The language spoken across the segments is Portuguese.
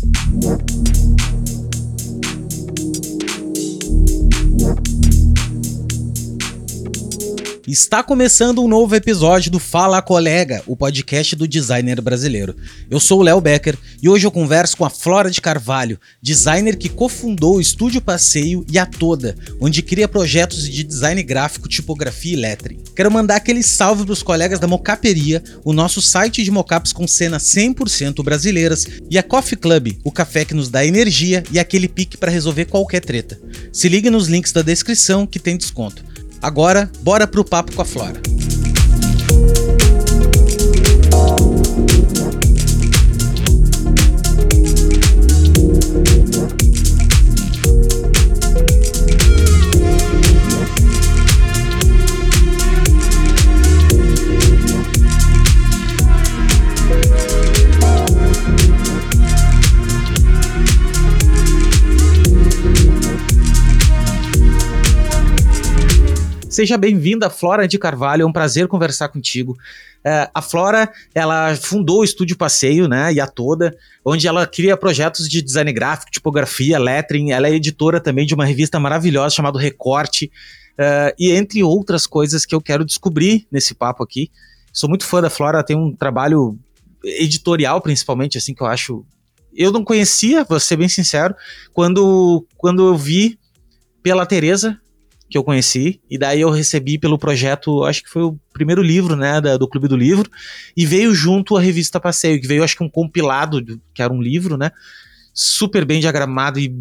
thank you Está começando um novo episódio do Fala Colega, o podcast do designer brasileiro. Eu sou o Léo Becker e hoje eu converso com a Flora de Carvalho, designer que cofundou o Estúdio Passeio e a Toda, onde cria projetos de design gráfico, tipografia e lettering. Quero mandar aquele salve para os colegas da Mocaperia, o nosso site de mocaps com cenas 100% brasileiras, e a Coffee Club, o café que nos dá energia e aquele pique para resolver qualquer treta. Se ligue nos links da descrição que tem desconto. Agora, bora pro papo com a Flora. Seja bem-vinda, Flora de Carvalho. É um prazer conversar contigo. É, a Flora, ela fundou o Estúdio Passeio, né, e a Toda, onde ela cria projetos de design gráfico, tipografia, lettering. Ela é editora também de uma revista maravilhosa chamada Recorte, uh, e entre outras coisas que eu quero descobrir nesse papo aqui. Sou muito fã da Flora, tem um trabalho editorial, principalmente, assim, que eu acho. Eu não conhecia, vou ser bem sincero, quando, quando eu vi pela Tereza, que eu conheci, e daí eu recebi pelo projeto, acho que foi o primeiro livro, né, da, do Clube do Livro, e veio junto a revista Passeio, que veio, acho que um compilado, que era um livro, né, super bem diagramado e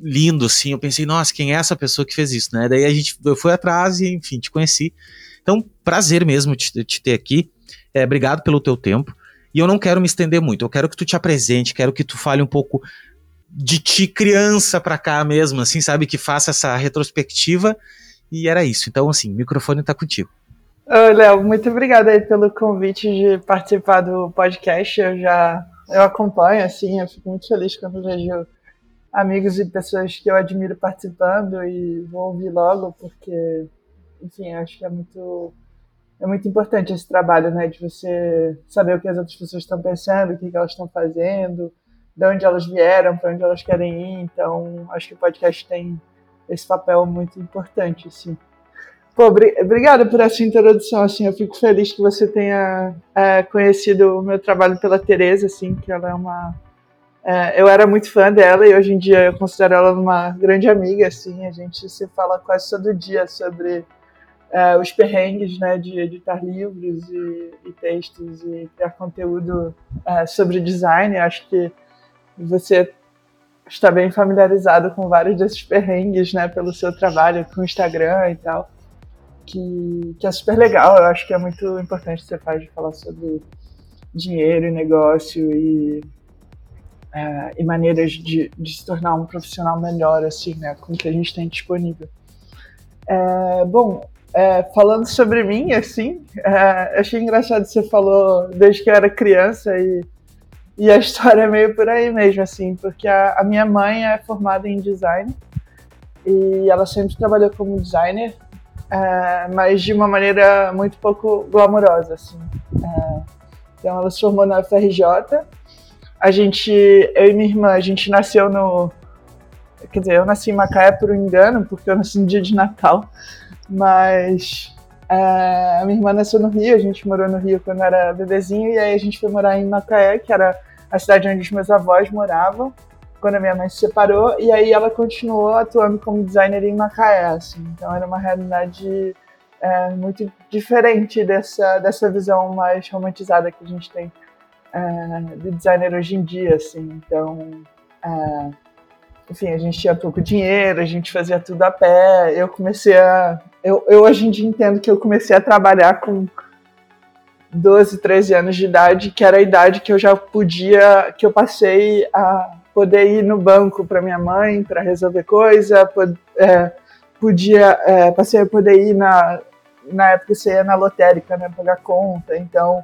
lindo, assim, eu pensei, nossa, quem é essa pessoa que fez isso, né, daí a gente, eu fui atrás e, enfim, te conheci, então, prazer mesmo te, te ter aqui, é, obrigado pelo teu tempo, e eu não quero me estender muito, eu quero que tu te apresente, quero que tu fale um pouco de ti criança para cá mesmo, assim, sabe, que faça essa retrospectiva. E era isso. Então, assim, o microfone tá contigo. Ô, Léo, muito obrigada aí pelo convite de participar do podcast. Eu já eu acompanho, assim, eu fico muito feliz quando vejo amigos e pessoas que eu admiro participando e vou ouvir logo, porque, enfim, acho que é muito é muito importante esse trabalho, né, de você saber o que as outras pessoas estão pensando, o que elas estão fazendo, de onde elas vieram, para onde elas querem ir. Então, acho que o podcast tem esse papel muito importante, assim. Pô, obrigada por essa introdução, assim, eu fico feliz que você tenha é, conhecido o meu trabalho pela Tereza, assim, que ela é uma... É, eu era muito fã dela e hoje em dia eu considero ela uma grande amiga, assim, a gente se fala quase todo dia sobre é, os perrengues, né, de editar livros e, e textos e criar conteúdo é, sobre design, acho que você está bem familiarizado com vários desses perrengues, né, pelo seu trabalho com o Instagram e tal, que, que é super legal. Eu acho que é muito importante você faz de falar sobre dinheiro e negócio e, é, e maneiras de, de se tornar um profissional melhor, assim, né, com o que a gente tem disponível. É, bom, é, falando sobre mim, assim, é, achei engraçado você falou desde que eu era criança e e a história é meio por aí mesmo, assim, porque a, a, minha mãe é formada em design e ela sempre trabalhou como designer, é, mas de uma maneira muito pouco glamourosa, assim. É, então ela se formou na FRJ. A gente, eu e minha irmã, a gente nasceu no. Quer dizer, eu nasci em Macaé por um engano, porque eu nasci no dia de Natal, mas a minha irmã nasceu no Rio, a gente morou no Rio quando era bebezinho, e aí a gente foi morar em Macaé, que era a cidade onde os meus avós moravam, quando a minha mãe se separou, e aí ela continuou atuando como designer em Macaé, assim. Então era uma realidade é, muito diferente dessa, dessa visão mais romantizada que a gente tem é, de designer hoje em dia, assim. Então, é, enfim, a gente tinha pouco dinheiro, a gente fazia tudo a pé. Eu comecei a. Eu, eu hoje em dia entendo que eu comecei a trabalhar com 12, 13 anos de idade, que era a idade que eu já podia, que eu passei a poder ir no banco para minha mãe para resolver coisa, pod, é, podia, é, passei a poder ir na, na época você ia na lotérica, né, pagar conta. Então,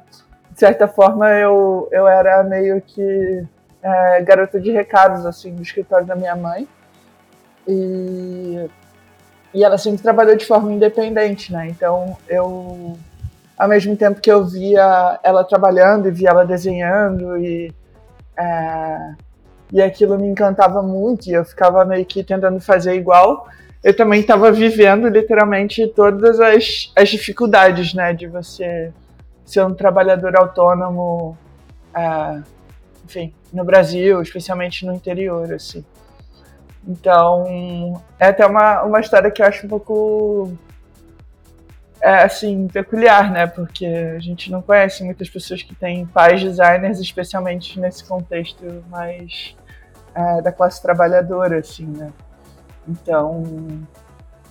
de certa forma, eu, eu era meio que é, garota de recados, assim, do escritório da minha mãe. E, e ela sempre trabalhou de forma independente, né? Então, eu, ao mesmo tempo que eu via ela trabalhando e via ela desenhando e, é, e aquilo me encantava muito e eu ficava meio que tentando fazer igual. Eu também estava vivendo literalmente todas as, as dificuldades, né, de você ser um trabalhador autônomo, é, enfim, no Brasil, especialmente no interior, assim. Então, é até uma, uma história que eu acho um pouco é assim, peculiar, né? Porque a gente não conhece muitas pessoas que têm pais designers, especialmente nesse contexto mais é, da classe trabalhadora, assim, né? Então,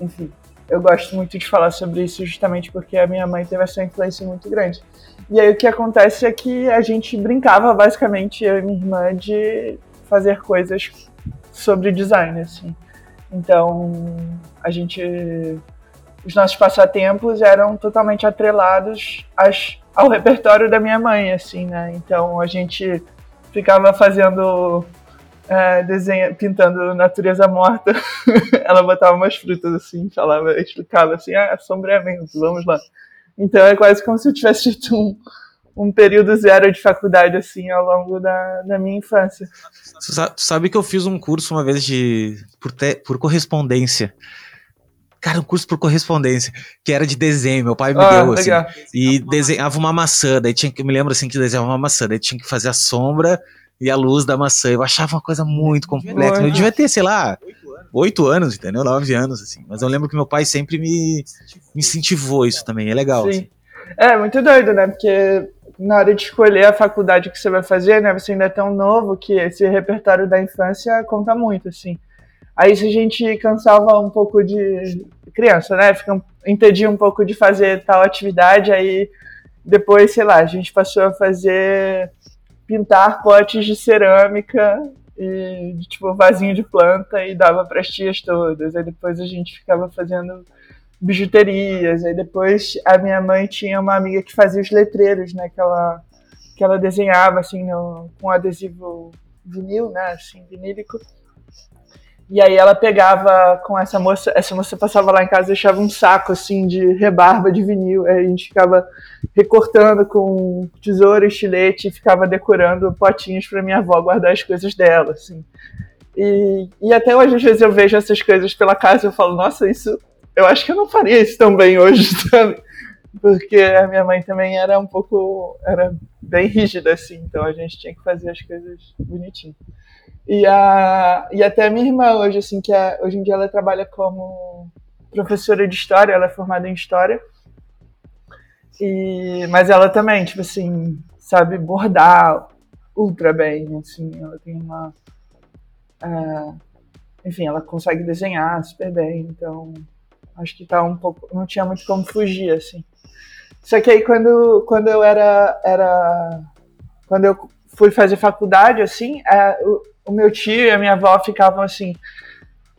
enfim, eu gosto muito de falar sobre isso justamente porque a minha mãe teve essa influência muito grande. E aí o que acontece é que a gente brincava basicamente, eu e minha irmã, de fazer coisas sobre design, assim. Então, a gente os nossos passatempos eram totalmente atrelados às, ao repertório da minha mãe, assim, né? Então a gente ficava fazendo é, desenho, pintando natureza morta. Ela botava umas frutas assim, falava, explicava assim, ah, sombreamento, vamos lá. Então é quase como se eu tivesse tido um, um período zero de faculdade assim ao longo da, da minha infância. Tu sabe que eu fiz um curso uma vez de por, te, por correspondência Cara, um curso por correspondência, que era de desenho, meu pai me ah, deu, assim. E desenhava uma maçã, daí tinha que, me lembro assim, que desenhava uma maçã, daí tinha que fazer a sombra e a luz da maçã. Eu achava uma coisa muito complexa. Eu devia ter, sei lá, oito anos, entendeu? Nove anos, assim. Mas eu lembro que meu pai sempre me, me incentivou isso também, é legal. Sim. Assim. É, muito doido, né? Porque na hora de escolher a faculdade que você vai fazer, né? Você ainda é tão novo que esse repertório da infância conta muito, assim. Aí se a gente cansava um pouco de criança, né? Fica, entendia um pouco de fazer tal atividade, aí depois, sei lá, a gente passou a fazer pintar potes de cerâmica e tipo vasinho de planta e dava para as tias todas. Aí depois a gente ficava fazendo bijuterias. Aí depois a minha mãe tinha uma amiga que fazia os letreiros, né? Que ela, que ela desenhava assim no, com adesivo vinil, né? Assim, vinílico. E aí ela pegava com essa moça, essa moça passava lá em casa e deixava um saco assim de rebarba de vinil. Aí a gente ficava recortando com tesoura estilete e ficava decorando potinhos para minha avó guardar as coisas dela, assim. E, e até hoje, às vezes, eu vejo essas coisas pela casa e eu falo, nossa, isso. Eu acho que eu não faria isso tão bem hoje, sabe? Porque a minha mãe também era um pouco. era bem rígida, assim, então a gente tinha que fazer as coisas bonitinho. E, a, e até a minha irmã hoje, assim, que é, hoje em dia ela trabalha como professora de história, ela é formada em história. E, mas ela também, tipo assim, sabe bordar ultra bem, assim, ela tem uma... É, enfim, ela consegue desenhar super bem, então acho que tá um pouco, não tinha muito como fugir, assim. Só que aí quando, quando eu era, era, quando eu fui fazer faculdade, assim, é, o meu tio e a minha avó ficavam assim: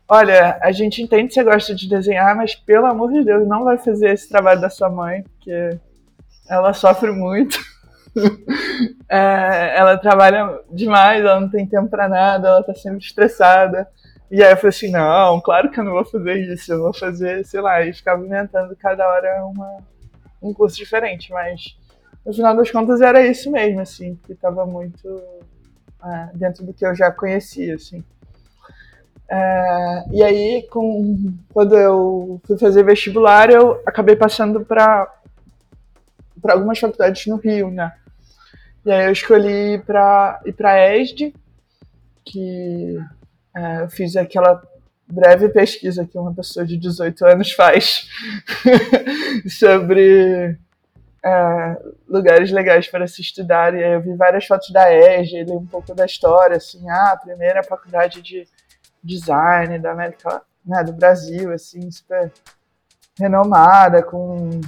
Olha, a gente entende que você gosta de desenhar, mas pelo amor de Deus, não vai fazer esse trabalho da sua mãe, porque ela sofre muito. é, ela trabalha demais, ela não tem tempo para nada, ela tá sempre estressada. E aí eu falei assim: não, claro que eu não vou fazer isso, eu vou fazer, sei lá, e ficava inventando cada hora uma, um curso diferente, mas no final das contas era isso mesmo, assim, que tava muito é, dentro do que eu já conhecia, assim. É, e aí, com, quando eu fui fazer vestibular, eu acabei passando para algumas faculdades no Rio, né? E aí eu escolhi ir para ESD, que é, eu fiz aquela breve pesquisa que uma pessoa de 18 anos faz sobre é, lugares legais para se estudar. E eu vi várias fotos da EG, li um pouco da história, assim, ah, a primeira faculdade de design da América, né, do Brasil, assim, super renomada, com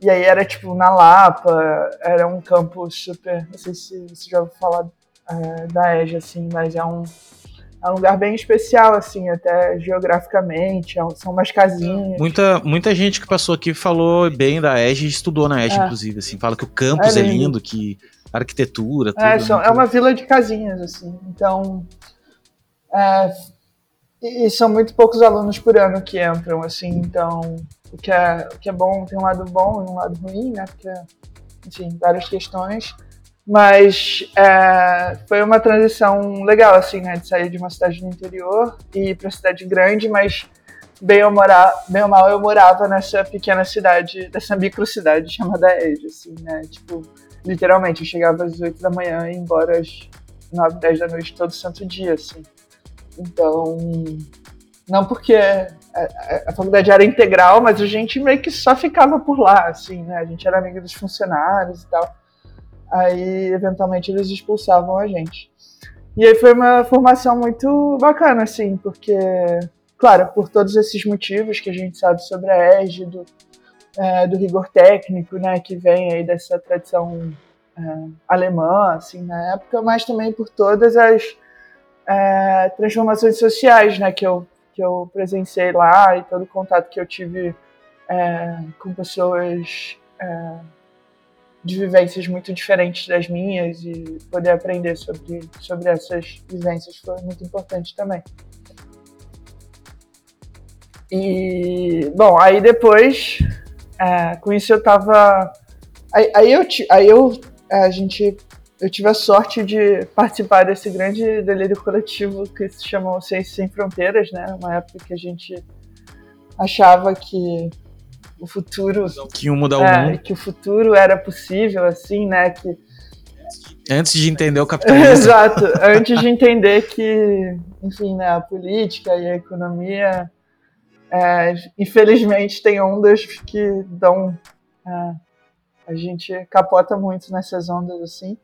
e aí era tipo na Lapa, era um campus super, não sei se você já ouviu falar é, da EG, assim, mas é um é um lugar bem especial, assim, até geograficamente, é são umas casinhas. Muita, muita gente que passou aqui falou bem da EG e estudou na EG, é. inclusive, assim, fala que o campus é lindo, é lindo que a arquitetura, tudo. É, é são, é uma vila de casinhas, assim, então... É, e são muito poucos alunos por ano que entram, assim, então o que é, o que é bom tem um lado bom e um lado ruim, né, porque, enfim, várias questões, Mas é, foi uma transição legal, assim, né? De sair de uma cidade do interior e ir para cidade grande, mas bem ou, morar, bem ou mal eu morava nessa pequena cidade, dessa microcidade chamada Edge, assim, né? Tipo, literalmente, eu chegava às 8 da manhã e ia embora às 9, 10 da noite todo santo dia, assim. Então, não porque a, a, a, faculdade era integral, mas a gente meio que só ficava por lá, assim, né? A gente era amigo dos funcionários e tal aí eventualmente eles expulsavam a gente. E aí foi uma formação muito bacana, assim, porque, claro, por todos esses motivos que a gente sabe sobre a ERG, do, é, do rigor técnico, né, que vem aí dessa tradição é, alemã, assim, na época, mas também por todas as é, transformações sociais, né, que eu, que eu presenciei lá e todo o contato que eu tive é, com pessoas é, de vivências muito diferentes das minhas e poder aprender sobre, sobre essas vivências foi muito importante também. E, bom, aí depois, é, com isso eu tava. Aí, aí, eu, aí eu, a gente, eu tive a sorte de participar desse grande delírio coletivo que se chamou Ciências Sem Fronteiras, né? Uma época que a gente achava que o futuro que mudar é, o mundo, que o futuro era possível, assim, né? Que antes de entender o capitalismo. Exato, antes de entender que, enfim, né, a política e a economia, é, infelizmente, tem ondas que dão, é, a gente capota muito nessas ondas assim.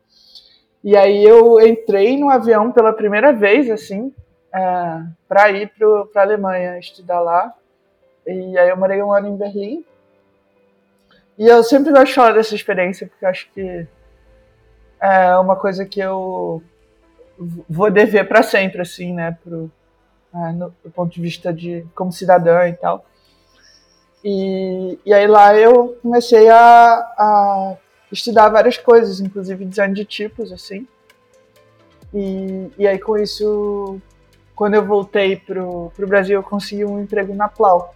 E aí eu entrei no avião pela primeira vez, assim, é, para ir para a Alemanha estudar lá. E aí eu morei um ano em Berlim. E eu sempre gosto de falar dessa experiência, porque acho que é uma coisa que eu vou dever para sempre, assim, né, pro, é, no, do ponto de vista de como cidadã e tal. E, e aí lá eu comecei a, a estudar várias coisas, inclusive design de tipos, assim. E, e aí com isso, quando eu voltei pro, pro Brasil, eu consegui um emprego na Plau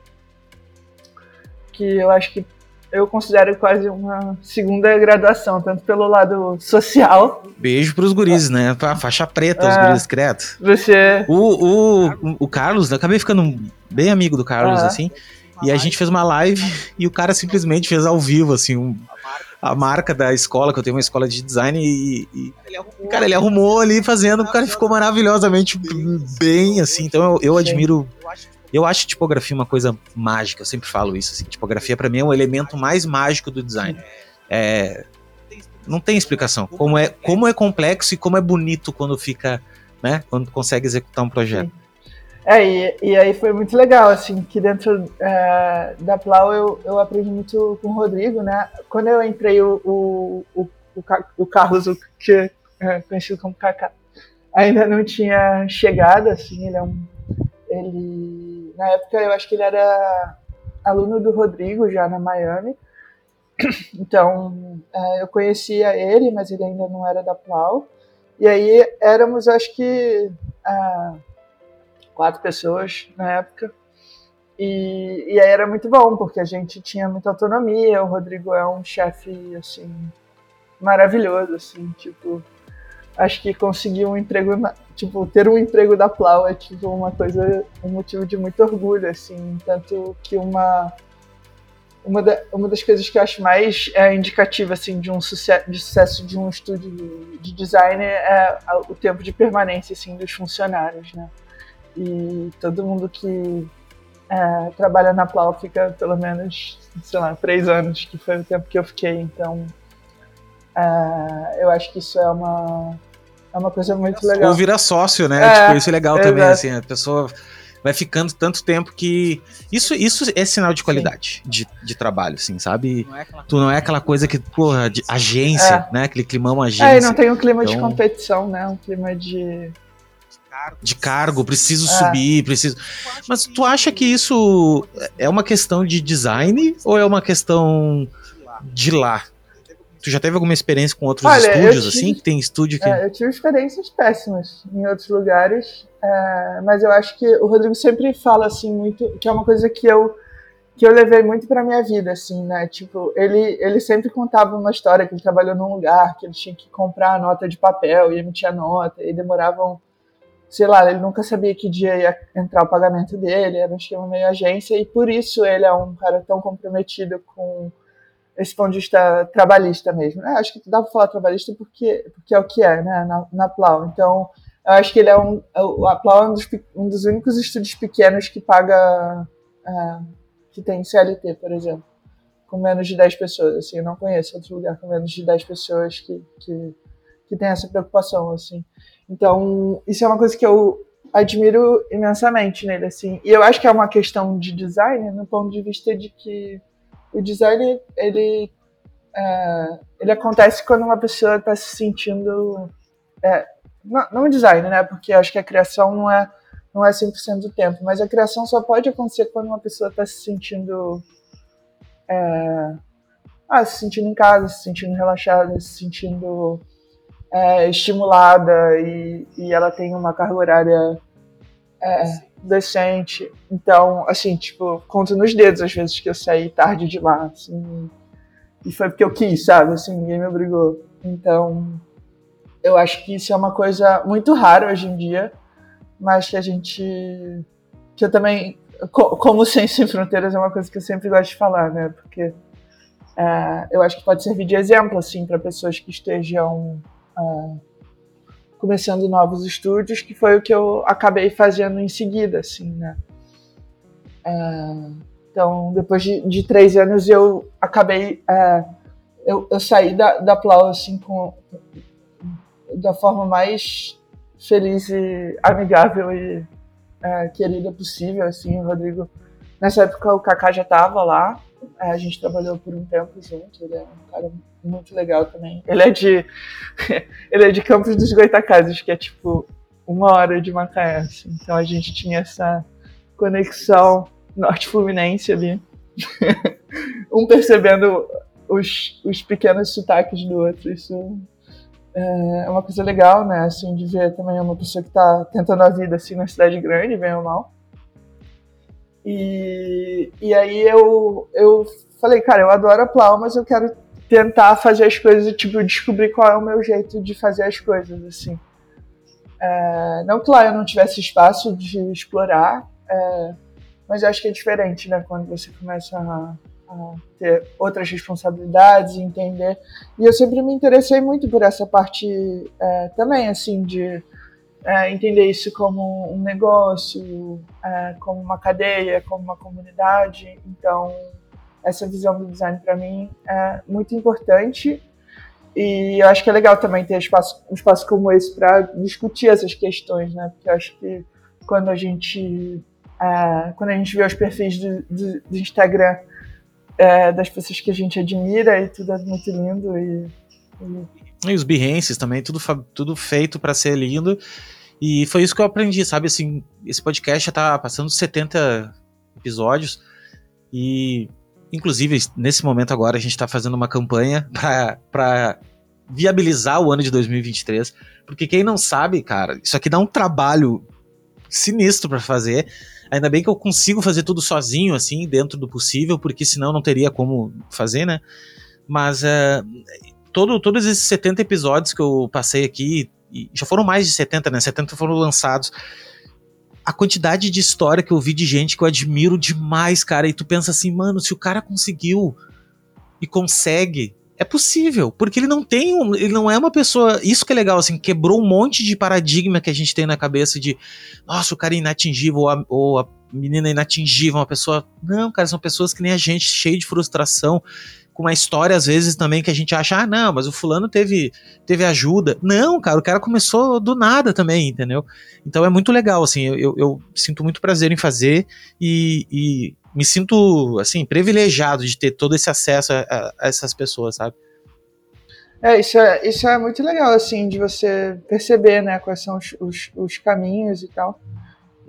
que eu acho que eu considero quase uma segunda graduação, tanto pelo lado social. Beijo pros guris, né? Pra faixa preta, os é, guris, credo. Você. O, o, o Carlos, eu acabei ficando bem amigo do Carlos, assim. E a gente fez uma live e o cara simplesmente fez ao vivo, assim, um, a marca da escola, que eu tenho uma escola de design, e, e cara, ele arrumou ali fazendo, o cara ficou maravilhosamente bem, assim. Então eu, eu admiro eu acho tipografia uma coisa mágica, eu sempre falo isso. Assim, tipografia para mim é o elemento mais mágico do design. É, não tem explicação. Como é, como é complexo e como é bonito quando fica, né? Quando consegue executar um projeto. É, e, e aí foi muito legal, assim, que dentro é, da Plau eu, eu aprendi muito com o Rodrigo, né? Quando eu entrei, o, o, o, o Carlos, o que é conhecido como Kaká, ainda não tinha chegado, assim, ele é um ele, na época, eu acho que ele era aluno do Rodrigo já na Miami. Então, é, eu conhecia ele, mas ele ainda não era da Plau. E aí éramos, acho que, é, quatro pessoas na época. E, e aí era muito bom, porque a gente tinha muita autonomia. O Rodrigo é um chefe, assim, maravilhoso, assim, tipo, acho que conseguir um emprego, tipo, ter um emprego da Plau é tipo uma coisa, um motivo de muito orgulho, assim, tanto que uma uma, da, uma das coisas que eu acho mais é, indicativa assim de um sucesso de sucesso de um estúdio de, de design é o tempo de permanência assim dos funcionários, né? E todo mundo que é, trabalha na Plau fica pelo menos, sei lá, três anos, que foi o tempo que eu fiquei. Então, é, eu acho que isso é uma é uma coisa muito legal. Ou vira sócio, né? É, tipo, isso é legal também, assim, a pessoa vai ficando tanto tempo que. Isso, isso é sinal de qualidade de, de trabalho, assim, sabe? Não é tu não é aquela coisa que, porra, de agência, é. né? Aquele climão agência. É, e não tem um clima então... de competição, né? Um clima de. De cargo, preciso é. subir, preciso. Mas tu acha que isso é uma questão de design ou é uma questão de lá? Tu já teve alguma experiência com outros Olha, estúdios, tive, assim? Tem estúdio que. É, eu tive experiências péssimas em outros lugares, é, mas eu acho que o Rodrigo sempre fala assim muito, que é uma coisa que eu que eu levei muito para minha vida, assim, né? Tipo, ele, ele sempre contava uma história que ele trabalhou num lugar que ele tinha que comprar a nota de papel e emitir a nota, e demoravam, sei lá, ele nunca sabia que dia ia entrar o pagamento dele, era um esquema meio agência, e por isso ele é um cara tão comprometido com esse ponto de vista trabalhista mesmo. É, acho que dá para falar trabalhista porque, porque é o que é, né, na, na Plau. Então, eu acho que ele é um, é a Plau é um dos, um dos únicos estúdios pequenos que paga... É, que tem CLT, por exemplo, com menos de 10 pessoas. Assim, eu não conheço outro lugar com menos de 10 pessoas que, que, que tem essa preocupação. Assim. Então, isso é uma coisa que eu admiro imensamente nele. Assim. E eu acho que é uma questão de design, no ponto de vista de que o design ele, é, ele acontece quando uma pessoa está se sentindo. É, não, não design, né? Porque acho que a criação não é não é 100% do tempo, mas a criação só pode acontecer quando uma pessoa está se sentindo é, ah, se sentindo em casa, se sentindo relaxada, se sentindo é, estimulada e, e, ela tem uma carga horária é, decente. Então, assim, tipo, conto nos dedos às vezes que eu saí tarde de lá, assim, e foi porque eu quis, sabe? Assim, ninguém me obrigou. Então, eu acho que isso é uma coisa muito rara hoje em dia mas que a gente. que eu também. Como Ciência Sem Fronteiras é uma coisa que eu sempre gosto de falar, né? Porque é, eu acho que pode servir de exemplo, assim, para pessoas que estejam é, começando novos estúdios, que foi o que eu acabei fazendo em seguida, assim, né? É, então, depois de, de, três anos, eu acabei. É, eu, eu, saí da, da Plau, assim, com, da forma mais feliz e amigável e é, querida possível, assim, o Rodrigo. Nessa época o Kaká já estava lá, a gente trabalhou por um tempo junto, ele é um cara muito legal também. Ele é de ele é de Campos dos Goitacazes, que é tipo uma hora de Macaé, assim. então a gente tinha essa conexão norte-fluminense ali, um percebendo os, os pequenos sotaques do outro, isso é, é uma coisa legal, né? Assim, de ver também uma pessoa que está tentando a vida assim na cidade grande, bem ou mal. E, e aí eu, eu falei, cara, eu adoro a Plau, mas eu quero tentar fazer as coisas, tipo, descobrir qual é o meu jeito de fazer as coisas, assim. É, não que lá eu não tivesse espaço de explorar, é, mas eu acho que é diferente, né? Quando você começa a, ter outras responsabilidades, entender. E eu sempre me interessei muito por essa parte é, também, assim, de é, entender isso como um negócio, é, como uma cadeia, como uma comunidade. Então, essa visão do design para mim é muito importante. E eu acho que é legal também ter espaço, um espaço como esse para discutir essas questões, né? Porque eu acho que quando a gente é, quando a gente vê os perfis do, do, do Instagram é, das pessoas que a gente admira e tudo é muito lindo e, e... e os Behenses também, tudo, tudo feito para ser lindo. E foi isso que eu aprendi, sabe? Assim, esse podcast já tá passando 70 episódios e, inclusive, nesse momento agora a gente tá fazendo uma campanha para viabilizar o ano de 2023, porque quem não sabe, cara, isso aqui dá um trabalho sinistro para fazer. Ainda bem que eu consigo fazer tudo sozinho, assim, dentro do possível, porque senão não teria como fazer, né? Mas uh, todo, todos esses 70 episódios que eu passei aqui, já foram mais de 70, né? 70 foram lançados. A quantidade de história que eu vi de gente que eu admiro demais, cara, e tu pensa assim, mano, se o cara conseguiu e consegue é possível, porque ele não tem um, ele não é uma pessoa, isso que é legal, assim, quebrou um monte de paradigma que a gente tem na cabeça de, nossa, o cara é inatingível, ou a, ou a menina é inatingível, uma pessoa, não, cara, são pessoas que nem a gente, cheio de frustração, com uma história às vezes também que a gente acha, ah, não, mas o fulano teve, teve ajuda. Não, cara, o cara começou do nada também, entendeu? Então é muito legal, assim, eu, eu, sinto muito prazer em fazer e, e me sinto, assim, privilegiado de ter todo esse acesso a, a, essas pessoas, sabe? É isso, é, isso é muito legal, assim, de você perceber, né, quais são os, os, os caminhos e tal.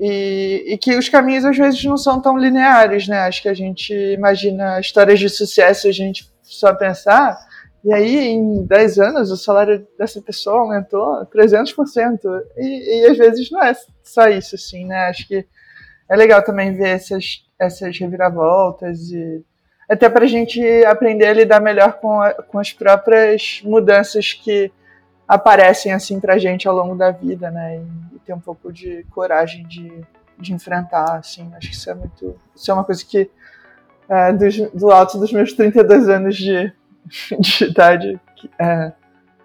E, e, que os caminhos às vezes não são tão lineares, né? Acho que a gente imagina histórias de sucesso, a gente só pensar, e aí em 10 anos o salário dessa pessoa aumentou 300%. E, e às vezes não é só isso, assim, né? Acho que é legal também ver essas, essas reviravoltas e até para a gente aprender a lidar melhor com, a, com as próprias mudanças que aparecem assim para gente ao longo da vida, né? E ter um pouco de coragem de, de enfrentar, assim. Acho que isso é muito, isso é uma coisa que é, do, do alto dos meus 32 anos de, de idade, é,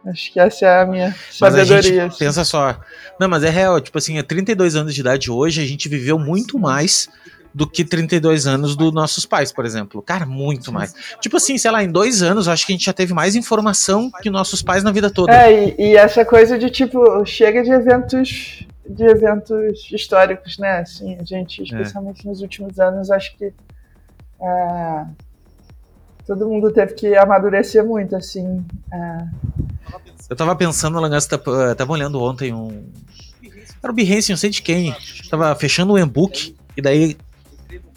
Acho que essa é a minha sabedoria. Assim. pensa só. Não, mas é real. Tipo assim, a 32 anos de idade hoje, a gente viveu muito mais do que 32 anos dos nossos pais, por exemplo. Cara, muito mais. Tipo assim, sei lá, em dois anos, acho que a gente já teve mais informação que nossos pais na vida toda. É, e, e essa coisa de, tipo, chega de eventos de eventos históricos, né? Assim, a gente, é. especialmente é. nos últimos anos, acho que é, todo mundo teve que amadurecer muito, assim. É, eu tava pensando, Langas, tava olhando ontem um. Era o Behance, não sei de quem. Tava fechando um e-book, e daí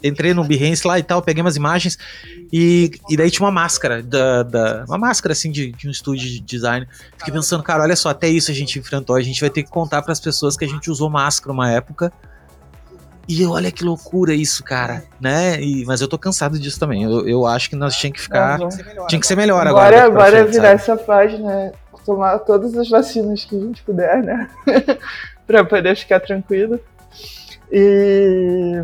entrei no Behance lá e tal, peguei umas imagens, e, e daí tinha uma máscara, da, da, uma máscara assim de, de um estúdio de design. Fiquei pensando, cara, olha só, até isso a gente enfrentou, a gente vai ter que contar para as pessoas que a gente usou máscara uma época. E olha que loucura isso, cara, né? E, mas eu tô cansado disso também. Eu, eu acho que nós tinha que ficar. tinha que ser melhor agora. Agora, agora frente, virar sabe? essa página tomar todas as vacinas que a gente puder, né? para poder ficar tranquilo. E.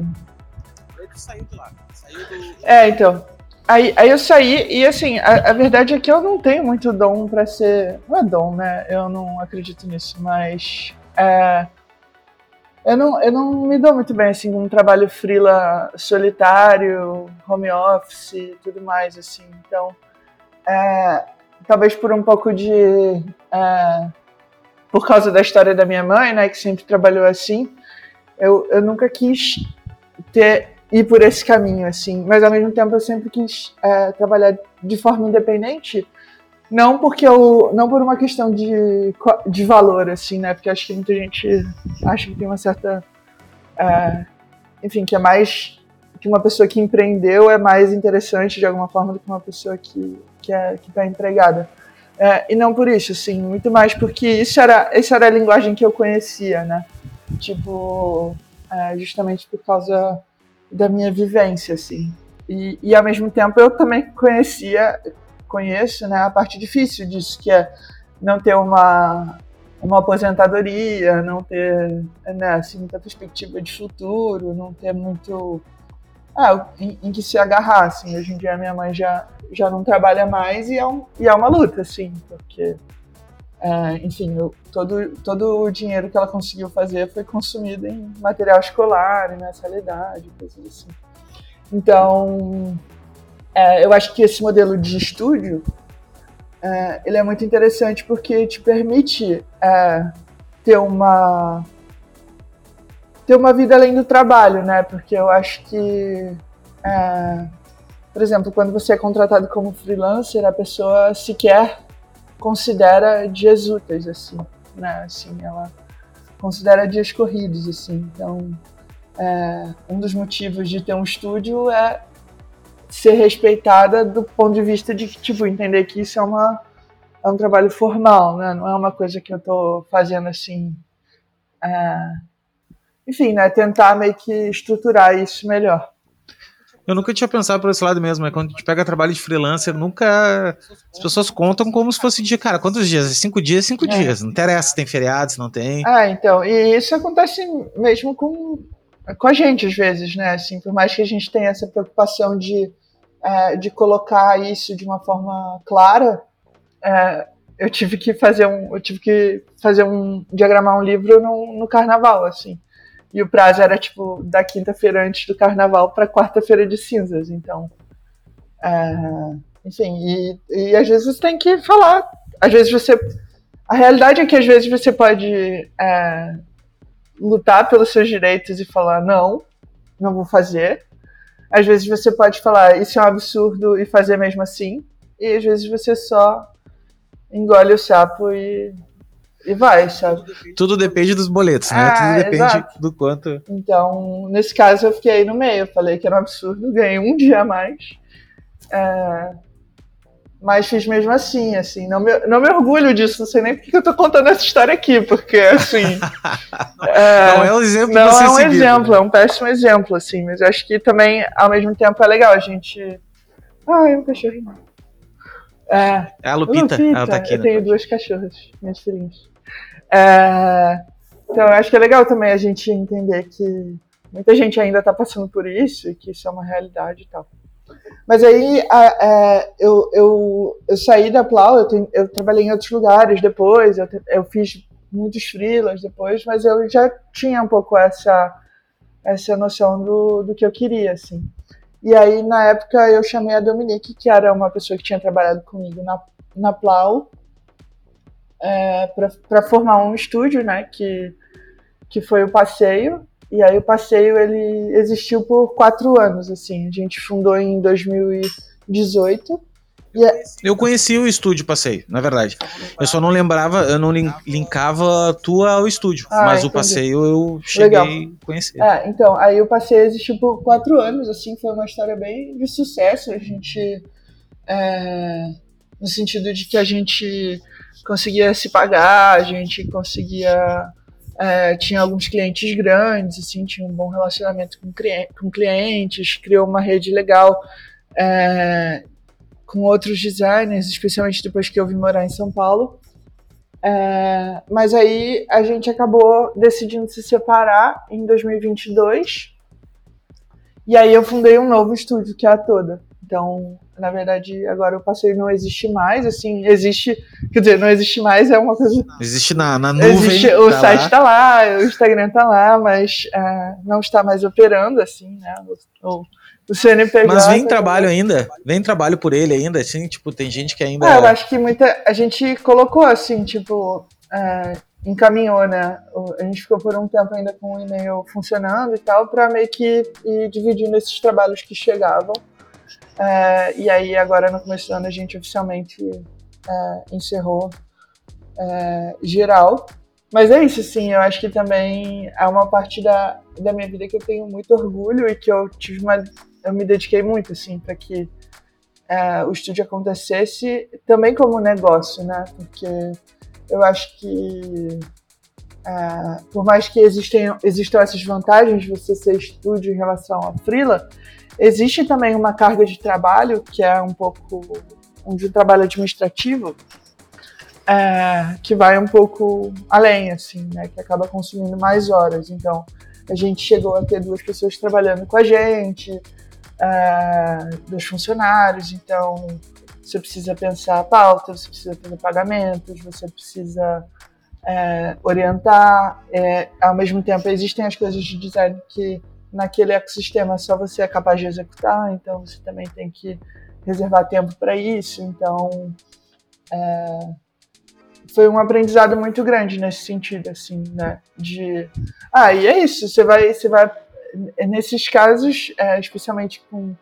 É, então. Aí, aí eu saí e assim, a, a, verdade é que eu não tenho muito dom para ser. Não é dom, né? Eu não acredito nisso, mas. É, eu, não, eu não me dou muito bem assim com um trabalho freela solitário, home office e tudo mais, assim. Então. É, talvez por um pouco de. É, por causa da história da minha mãe, né, que sempre trabalhou assim, eu, eu nunca quis ter ir por esse caminho, assim, mas ao mesmo tempo eu sempre quis é, trabalhar de forma independente, não porque eu, não por uma questão de, de valor, assim, né, porque acho que muita gente acha que tem uma certa, é, enfim, que é mais que uma pessoa que empreendeu é mais interessante de alguma forma do que uma pessoa que que é está empregada. É, e não por isso, assim, muito mais porque isso era, essa era a linguagem que eu conhecia, né? Tipo, é, justamente por causa da minha vivência, assim. E, e ao mesmo tempo eu também conhecia, conheço, né, a parte difícil disso, que é não ter uma, uma aposentadoria, não ter, né, assim, muita perspectiva de futuro, não ter muito ah, em, em, que se agarrar, assim. Hoje em dia minha mãe já, já não trabalha mais e é, um, e é uma luta, assim, porque, é, enfim, eu, todo, todo o dinheiro que ela conseguiu fazer foi consumido em material escolar, em mensalidade, coisas assim. Então, é, eu acho que esse modelo de estúdio, é, ele é muito interessante porque te permite é, ter uma ter uma vida além do trabalho, né? Porque eu acho que, é, por exemplo, quando você é contratado como freelancer, a pessoa sequer considera dias úteis, assim, né? Assim, ela considera dias corridos, assim. Então, é, um dos motivos de ter um estúdio é ser respeitada do ponto de vista de tipo entender que isso é uma é um trabalho formal, né? Não é uma coisa que eu estou fazendo assim. É, enfim, né, tentar meio que estruturar isso melhor. Eu nunca tinha pensado por esse lado mesmo, é quando a gente pega trabalho de freelancer, nunca. As pessoas contam como se fosse dia, cara, quantos dias? Cinco dias, cinco é. dias. Não interessa se tem feriado, se não tem. Ah, então. E isso acontece mesmo com, com a gente, às vezes, né? Assim, por mais que a gente tenha essa preocupação de, é, de colocar isso de uma forma clara, é, eu tive que fazer um. Eu tive que fazer um. diagramar um livro no, no carnaval, assim. E o prazo era, tipo, da quinta-feira antes do carnaval para quarta-feira de cinzas. Então, é, enfim, e, e às vezes você tem que falar. Às vezes você. A realidade é que às vezes você pode é, lutar pelos seus direitos e falar não, não vou fazer. Às vezes você pode falar isso é um absurdo e fazer mesmo assim. E às vezes você só engole o sapo e e vai, sabe? Tudo depende dos boletos, né? Ah, Tudo depende exato. do quanto. Então, nesse caso, eu fiquei aí no meio. Eu falei que era um absurdo, ganhei um dia a mais. É... mas fiz mesmo assim, assim, não me, não me orgulho disso, não sei nem porque eu tô contando essa história aqui, porque, assim... é, não é um exemplo Não é um seguido, exemplo, né? é um péssimo exemplo, assim, mas eu acho que também, ao mesmo tempo, é legal a gente... Ai, um cachorrinho. É, é a Lupita, Lupita. ela tá aqui. Eu tenho duas cachorras, minhas filhinhas. É, então, eu acho que é legal também a gente entender que muita gente ainda está passando por isso e que isso é uma realidade e tal. Mas aí a, a, eu, eu, eu saí da Plau, eu, tenho, eu trabalhei em outros lugares depois, eu, eu fiz muitos freelas depois, mas eu já tinha um pouco essa, essa noção do, do que eu queria, assim. E aí, na época, eu chamei a Dominique, que era uma pessoa que tinha trabalhado comigo na, na Plau, é, para formar um estúdio, né, que, que foi o Passeio, e aí o passeio ele existiu por quatro anos, assim. A gente fundou em 2018. E é... Eu conheci o estúdio passeio, na verdade. Eu só não lembrava, eu não linkava tu ao estúdio, ah, mas entendi. o passeio eu cheguei Legal. a conhecer. É, então, aí o passeio existiu por quatro anos, assim, foi uma história bem de sucesso. A gente. É, no sentido de que a gente conseguia se pagar, a gente conseguia é, tinha alguns clientes grandes, assim, tinha um bom relacionamento com, com clientes, criou uma rede legal é, com outros designers, especialmente depois que eu vim morar em São Paulo. É, mas aí a gente acabou decidindo se separar em 2022. E aí eu fundei um novo estúdio, que é a Toda. Então, na verdade, agora o passeio não existe mais, assim, existe, quer dizer, não existe mais, é uma coisa... Existe na, na nuvem, existe, O tá site está lá. o Instagram está lá, mas uh, não está mais operando, assim, né, o, o CNPJ... Mas vem trabalho ainda? Vem trabalho por ele ainda, assim, tipo, tem gente que ainda... Ah, eu acho que muita... A gente colocou, assim, tipo... Uh, encaminhou, né? A gente ficou por um tempo ainda com o e-mail funcionando e tal, para meio que ir dividindo esses trabalhos que chegavam. É, e aí, agora no começo do ano, a gente oficialmente é, encerrou é, geral. Mas é isso, sim, eu acho que também é uma parte da, da minha vida que eu tenho muito orgulho e que eu tive uma. Eu me dediquei muito, assim, para que é, o estúdio acontecesse também como negócio, né? Porque eu acho que. É, por mais que existem, existam essas vantagens de você ser estúdio em relação a freela, Existe também uma carga de trabalho, que é um pouco um de trabalho administrativo, é, que vai um pouco além, assim, né, que acaba consumindo mais horas. Então, a gente chegou a ter duas pessoas trabalhando com a gente, é, dois funcionários, então você precisa pensar a pauta, você precisa fazer pagamentos, você precisa é, orientar. É, ao mesmo tempo, existem as coisas de design que naquele ecossistema só você é capaz de executar, então você também tem que reservar tempo para isso. Então, é, foi um aprendizado muito grande nesse sentido, assim, né? De, ah, e é isso. Você vai, você vai nesses casos, é, especialmente com,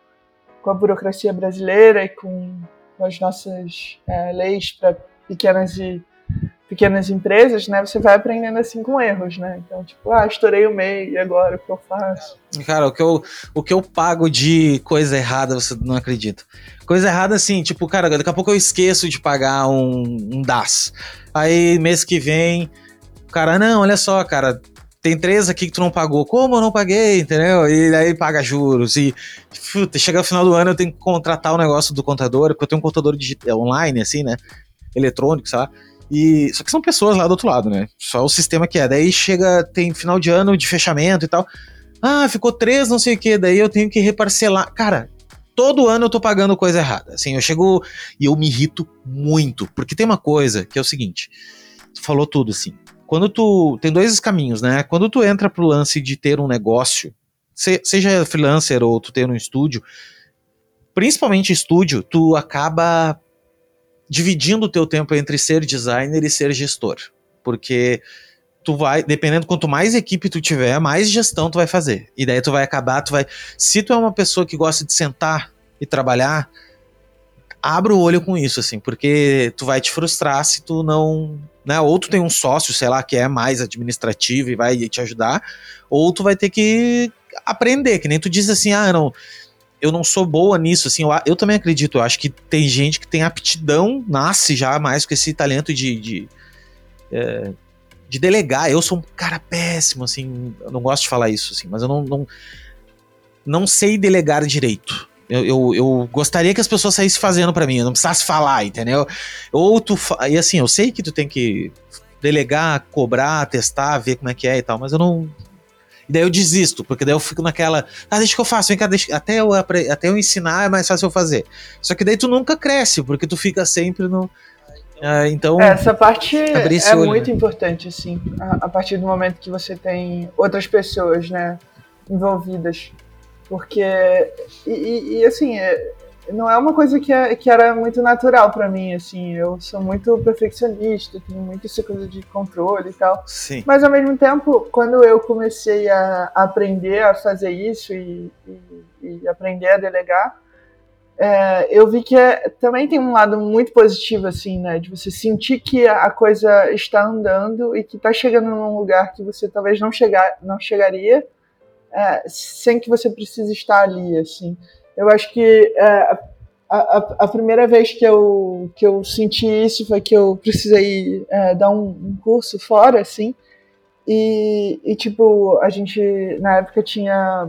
com a burocracia brasileira e com, com as nossas é, leis para pequenas e pequenas empresas, né, você vai aprendendo assim com erros, né? Então, tipo, ah, estourei o MEI, e agora o que eu faço? Cara, o que eu, o que eu pago de coisa errada, você não acredita. Coisa errada, assim, tipo, cara, daqui a pouco eu esqueço de pagar um, um DAS. Aí, mês que vem, cara, não, olha só, cara, tem três aqui que tu não pagou. Como eu não paguei, entendeu? E aí paga juros. E puta, chega no final do ano eu tenho que contratar o negócio do contador, porque eu tenho um contador digital, online, assim, né? Eletrônico, sabe? E, só que são pessoas lá do outro lado, né? Só o sistema que é. Daí chega, tem final de ano de fechamento e tal. Ah, ficou três, não sei o que, daí eu tenho que reparcelar. Cara, todo ano eu tô pagando coisa errada. Assim, eu chego e eu me irrito muito. Porque tem uma coisa que é o seguinte: tu falou tudo assim. Quando tu. Tem dois caminhos, né? Quando tu entra pro lance de ter um negócio, se, seja freelancer ou tu ter um estúdio, principalmente estúdio, tu acaba dividindo o teu tempo entre ser designer e ser gestor. Porque tu vai, dependendo quanto mais equipe tu tiver, mais gestão tu vai fazer. E daí tu vai acabar, tu vai, se tu é uma pessoa que gosta de sentar e trabalhar, abra o olho com isso assim, porque tu vai te frustrar se tu não, né, ou tu tem um sócio, sei lá, que é mais administrativo e vai te ajudar, ou tu vai ter que aprender, que nem tu diz assim, ah, não, eu não sou boa nisso, assim, eu, eu, também acredito, eu acho que tem gente que tem aptidão, nasce já mais com esse talento de, de, é, de delegar, eu sou um cara péssimo, assim, eu não gosto de falar isso, assim, mas eu não, não, não sei delegar direito, eu, eu, eu, gostaria que as pessoas saíssem fazendo para mim, eu não precisasse falar, entendeu? Ou tu. E assim, eu sei que tu tem que delegar, cobrar, testar, ver como é que é e tal, mas eu não. E daí eu desisto, porque daí eu fico naquela. Ah, deixa que eu faço, vem cá, deixa, até, eu, até eu ensinar é mais fácil eu fazer. Só que daí tu nunca cresce, porque tu fica sempre no. Ah, então. Essa parte é olho, muito né? importante, assim. A, a partir do momento que você tem outras pessoas, né, envolvidas. Porque. E, e assim, é, não é uma coisa que, é, que era muito natural para mim, assim. Eu sou muito perfeccionista, tenho muito essa coisa de controle e tal. Sim. Mas ao mesmo tempo, quando eu comecei a aprender a fazer isso e, e, e aprender a delegar, é, eu vi que é, também tem um lado muito positivo, assim, né? De você sentir que a coisa está andando e que está chegando num lugar que você talvez não, chegar, não chegaria é, sem que você precise estar ali, assim. Eu acho que é, a, a, a, primeira vez que eu, que eu senti isso foi que eu precisei é, dar um, um, curso fora, assim, e, e, tipo, a gente, na época, tinha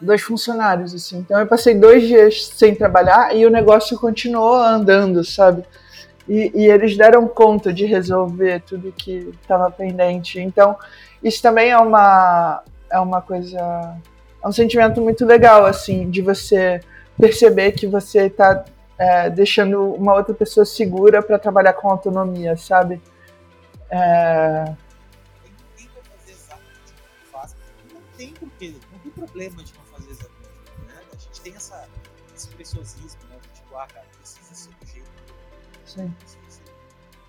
dois funcionários, assim, então eu passei dois dias sem trabalhar e o negócio continuou andando, sabe? E, e eles deram conta de resolver tudo que estava pendente. Então, isso também é uma, é uma coisa. É um sentimento muito legal, assim, de você perceber que você está é, deixando uma outra pessoa segura para trabalhar com autonomia, sabe? É... Não tem porquê, não tem problema de não fazer exatamente. Né? A gente tem essa, esse preciosismo, né? Tipo, ah, cara, precisa ser do jeito. Sim.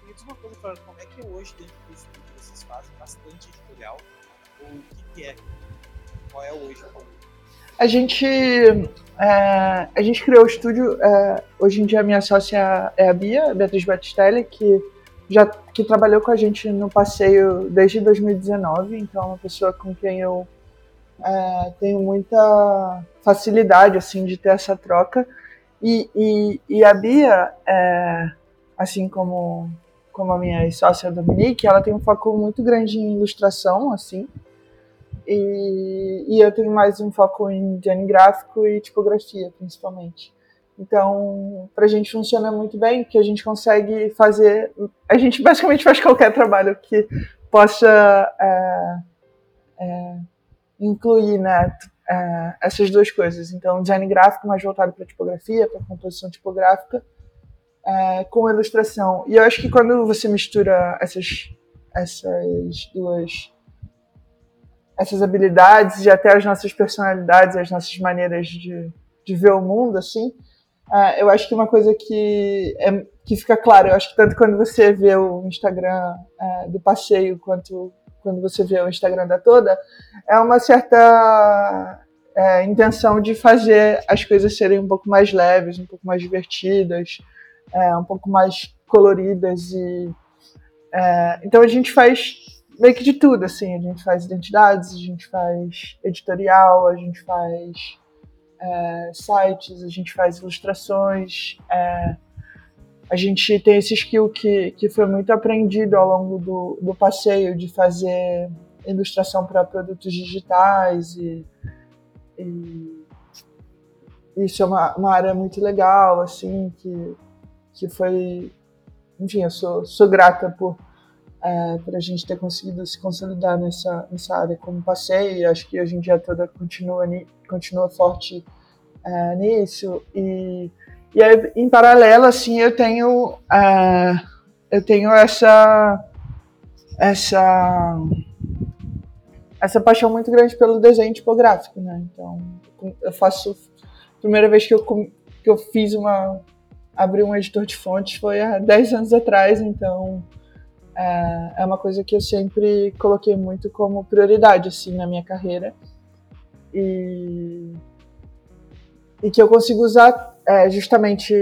Me diz uma coisa, como é que hoje, dentro do estúdio, vocês fazem bastante editorial? Ou o que, que é? Qual é hoje A gente, é, a gente criou o estúdio. É, hoje em dia, a minha sócia é a Bia, Beatriz Batistelli, que já que trabalhou com a gente no passeio desde 2019. Então, é uma pessoa com quem eu é, tenho muita facilidade assim de ter essa troca. E, e, e a Bia, é, assim como como a minha sócia Dominique, ela tem um foco muito grande em ilustração, assim. E, e eu tenho mais um foco em design gráfico e tipografia, principalmente. Então, para a gente funciona muito bem, porque a gente consegue fazer. A gente basicamente faz qualquer trabalho que possa é, é, incluir né, é, essas duas coisas. Então, design gráfico mais voltado para tipografia, para composição tipográfica, é, com ilustração. E eu acho que quando você mistura essas, essas duas essas habilidades e até as nossas personalidades, as nossas maneiras de, de ver o mundo, assim, uh, eu acho que uma coisa que, é, que fica claro, eu acho que tanto quando você vê o Instagram uh, do passeio, quanto quando você vê o Instagram da toda, é uma certa é, intenção de fazer as coisas serem um pouco mais leves, um pouco mais divertidas, um pouco mais coloridas e então a gente faz meio que de tudo, assim, a gente faz identidades, a gente faz editorial, a gente faz é, sites, a gente faz ilustrações, é, a gente tem esse skill que, que foi muito aprendido ao longo do, do passeio de fazer ilustração para produtos digitais e, e isso é uma, uma área muito legal, assim, que, que foi, enfim, eu sou, sou grata por é, para a gente ter conseguido se consolidar nessa, nessa área como passeio, e acho que hoje em dia toda continua, continua forte é, nisso. E, e aí, em paralelo, assim, eu tenho, é, eu tenho essa, essa, essa paixão muito grande pelo desenho tipográfico, né? Então, eu faço. Primeira vez que eu, que eu fiz uma. abri um editor de fontes foi há 10 anos atrás, então é, é uma coisa que eu sempre coloquei muito como prioridade assim na minha carreira e, e que eu consigo usar é, justamente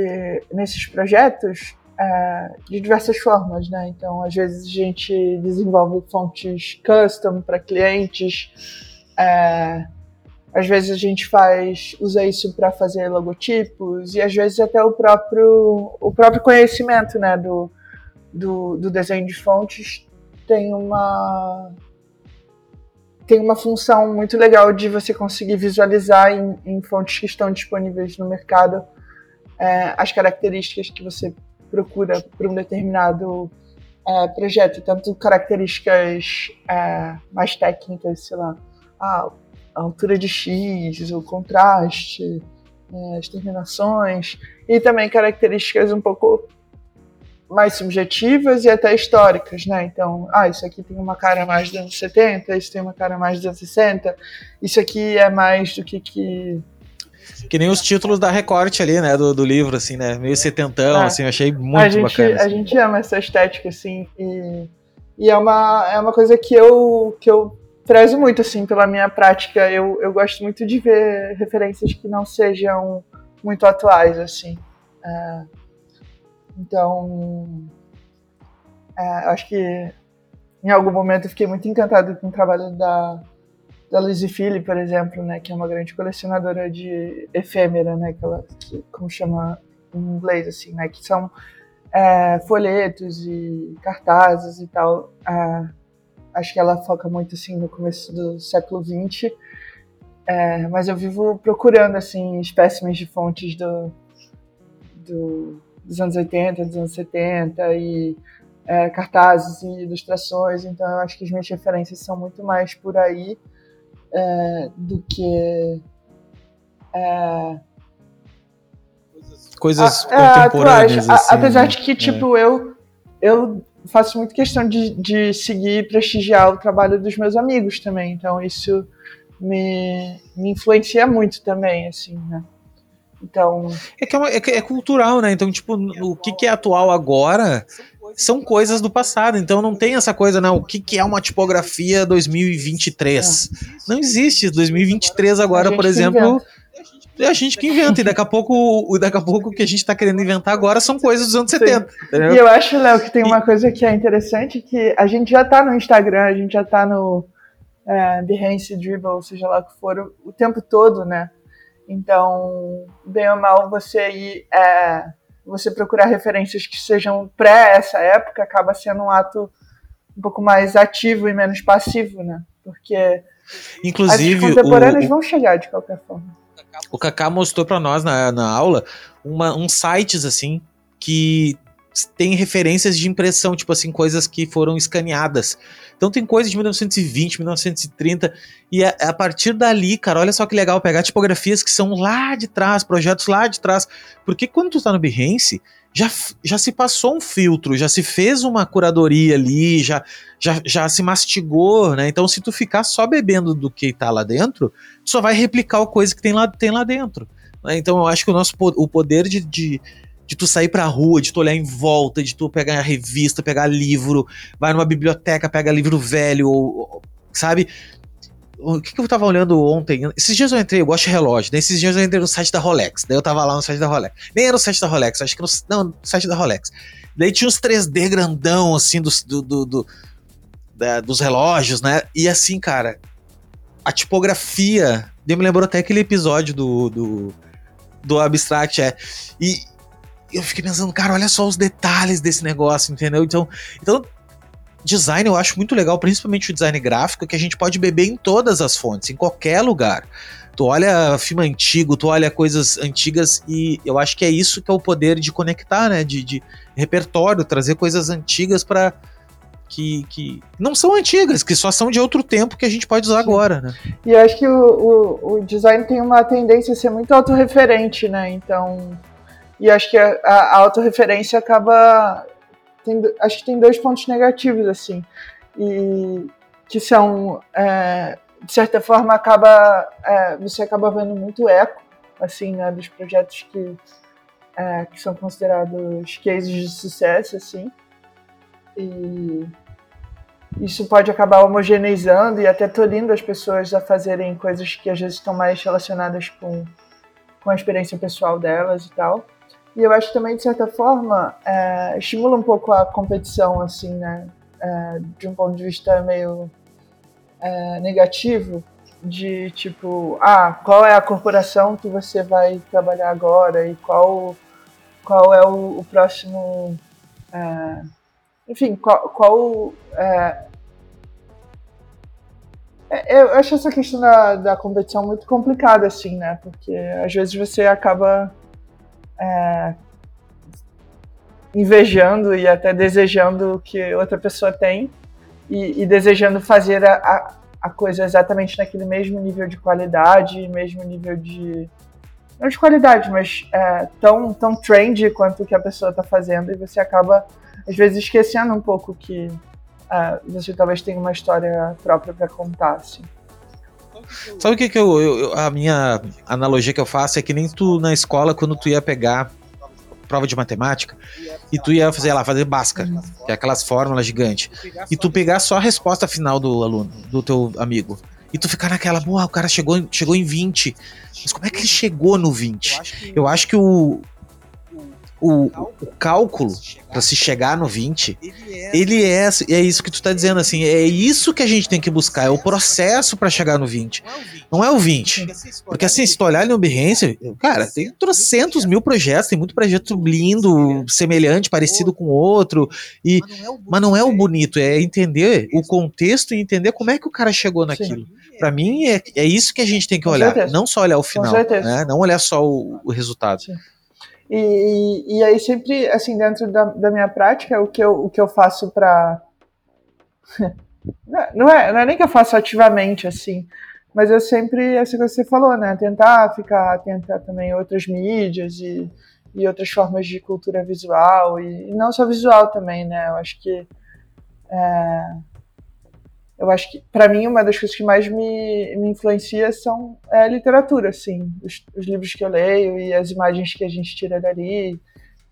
nesses projetos é, de diversas formas, né? Então, às vezes a gente desenvolve fontes custom para clientes. É, às vezes a gente faz, usa isso para fazer logotipos e às vezes até o próprio, o próprio conhecimento né, do, do, do desenho de fontes tem uma tem uma função muito legal de você conseguir visualizar em, em fontes que estão disponíveis no mercado é, as características que você procura para um determinado é, projeto, tanto características é, mais técnicas, sei lá, a altura de X, o contraste, é, as terminações, e também características um pouco mais subjetivas e até históricas, né? Então, ah, isso aqui tem uma cara mais dos anos 70, isso tem uma cara mais dos anos 60, isso aqui é mais do que que que nem os títulos da recorte ali, né, do, do livro, assim, né, meio setentão, é. assim, eu achei muito a gente, bacana. Assim. A gente ama essa estética, assim, e, e é, uma, é uma coisa que eu, que eu prezo muito, assim, pela minha prática. Eu, eu gosto muito de ver referências que não sejam muito atuais, assim. É, então, é, acho que em algum momento eu fiquei muito encantado com o trabalho da, da Lizzie Philly, por exemplo, né, que é uma grande colecionadora de efêmera, né, que ela, que, como chama em inglês, assim, né, que são é, folhetos e cartazes e tal. É, acho que ela foca muito assim no começo do século XX, é, mas eu vivo procurando assim espécimes de fontes do, do, dos anos 80, dos anos 70 e é, cartazes e ilustrações, então eu acho que as minhas referências são muito mais por aí é, do que é, coisas a, é, contemporâneas. Assim, apesar né? de que, tipo, eu, eu faço muito questão de, de seguir e prestigiar o trabalho dos meus amigos também. Então isso me, me influencia muito também, assim, né? Então. É que é, uma, é, é, cultural, né? Então, tipo, o que, que é atual agora são coisas do passado. Então não tem essa coisa, não. O que, que é uma tipografia 2023? É. Não existe. 2023 agora, por exemplo. É a gente que inventa, e daqui a pouco, daqui a pouco o que a gente está querendo inventar agora são coisas dos anos Sim. 70. Entendeu? E eu acho, Léo, que tem uma coisa que é interessante, que a gente já está no Instagram, a gente já está no é, Behance, Dribble, seja lá o que for, o, tempo todo, né? Então, bem ou mal, você ir, é, você procurar referências que sejam pré essa época acaba sendo um ato um pouco mais ativo e menos passivo, né? Porque Inclusive, as contemporâneas o, vão chegar de qualquer forma. O Kaká mostrou para nós na, na aula uma, uns sites assim que tem referências de impressão, tipo assim, coisas que foram escaneadas. Então tem coisas de 1920, 1930, e a, a, partir dali, cara, olha só que legal pegar tipografias que são lá de trás, projetos lá de trás. Porque quando tu tá no Behance, já, já se passou um filtro, já se fez uma curadoria ali, já, já, já se mastigou, né? Então, se tu ficar só bebendo do que tá lá dentro, tu só vai replicar a coisa que tem lá, tem lá dentro. Né? Então, eu acho que o nosso o poder de, de, de tu sair pra rua, de tu olhar em volta, de tu pegar a revista, pegar livro, vai numa biblioteca, pega livro velho, ou, sabe? o que, que, eu tava olhando ontem? Esses dias eu entrei, eu gosto de relógio, né? Esses dias eu entrei no site da Rolex, daí eu tava lá no site da Rolex. Nem era o site da Rolex, acho que no, não, no site da Rolex. Daí tinha uns 3D grandão, assim, dos, do, do, do da, dos relógios, né? E assim, cara, a tipografia, me lembrou até aquele episódio do, do, do Abstract, é. E eu fiquei pensando, cara, olha só os detalhes desse negócio, entendeu? Então, então design eu acho muito legal, principalmente o design gráfico, que a gente pode beber em todas as fontes, em qualquer lugar. Tu olha filme antigo, tu olha coisas antigas e eu acho que é isso que é o poder de conectar, né? De, de repertório, trazer coisas antigas para que, que não são antigas, que só são de outro tempo que a gente pode usar Sim. agora, né? E eu acho que o, o, o, design tem uma tendência a ser muito autorreferente, né? Então, e acho que a, a autorreferência acaba tem, acho que tem dois pontos negativos, assim, e que são, é, de certa forma, acaba, é, você acaba vendo muito eco, assim, né, dos projetos que, é, que são considerados cases de sucesso, assim, e isso pode acabar homogeneizando e até tolindo as pessoas a fazerem coisas que às vezes estão mais relacionadas com, com a experiência pessoal delas e tal. E eu acho que também, de certa forma, é, estimula um pouco a competição, assim, né? É, de um ponto de vista meio é, negativo, de tipo, ah, qual é a corporação que você vai trabalhar agora e qual, qual é o, o próximo. É, enfim, qual. qual é, é, eu acho essa questão da, da competição muito complicada, assim, né? Porque às vezes você acaba é, invejando e até desejando o que outra pessoa tem e, e desejando fazer a, a, coisa exatamente naquele mesmo nível de qualidade, mesmo nível de. Não de qualidade, mas é, tão, tão trendy quanto o que a pessoa está fazendo e você acaba, às vezes, esquecendo um pouco que é, você talvez tenha uma história própria para contar. Assim. Sabe o que, que eu, eu, a minha analogia que eu faço é que nem tu na escola, quando tu ia pegar prova de matemática e tu ia fazer lá, fazer Bhaskara, que é aquelas fórmulas gigantes, e tu pegar só a resposta final do aluno, do teu amigo, e tu ficar naquela, boa, o cara chegou, chegou em 20, mas como é que ele chegou no 20? Eu acho que o, o, o cálculo para se chegar no 20, ele é, é isso que tu tá dizendo assim, é isso que a gente tem que buscar, é o processo para chegar no 20. Não é o 20. Porque assim, se tu olhar no Behance, cara, tem trocentos mil projetos, tem muito projeto lindo, semelhante, parecido com outro, e mas não é o bonito, é entender o contexto e entender como é que o cara chegou naquilo. Para mim é, é isso que a gente tem que olhar, não só olhar o final, né? Não olhar só o, o resultado. E, e aí sempre, assim, dentro da, da minha prática, o que eu, o que eu faço para não, é, não é nem que eu faço ativamente, assim, mas eu sempre, assim que você falou, né, tentar ficar atento a também outras mídias e, e outras formas de cultura visual, e, e não só visual também, né, eu acho que é, eu acho que, para mim, uma das coisas que mais me, me influencia são é a literatura, assim, os, os, livros que eu leio e as imagens que a gente tira dali,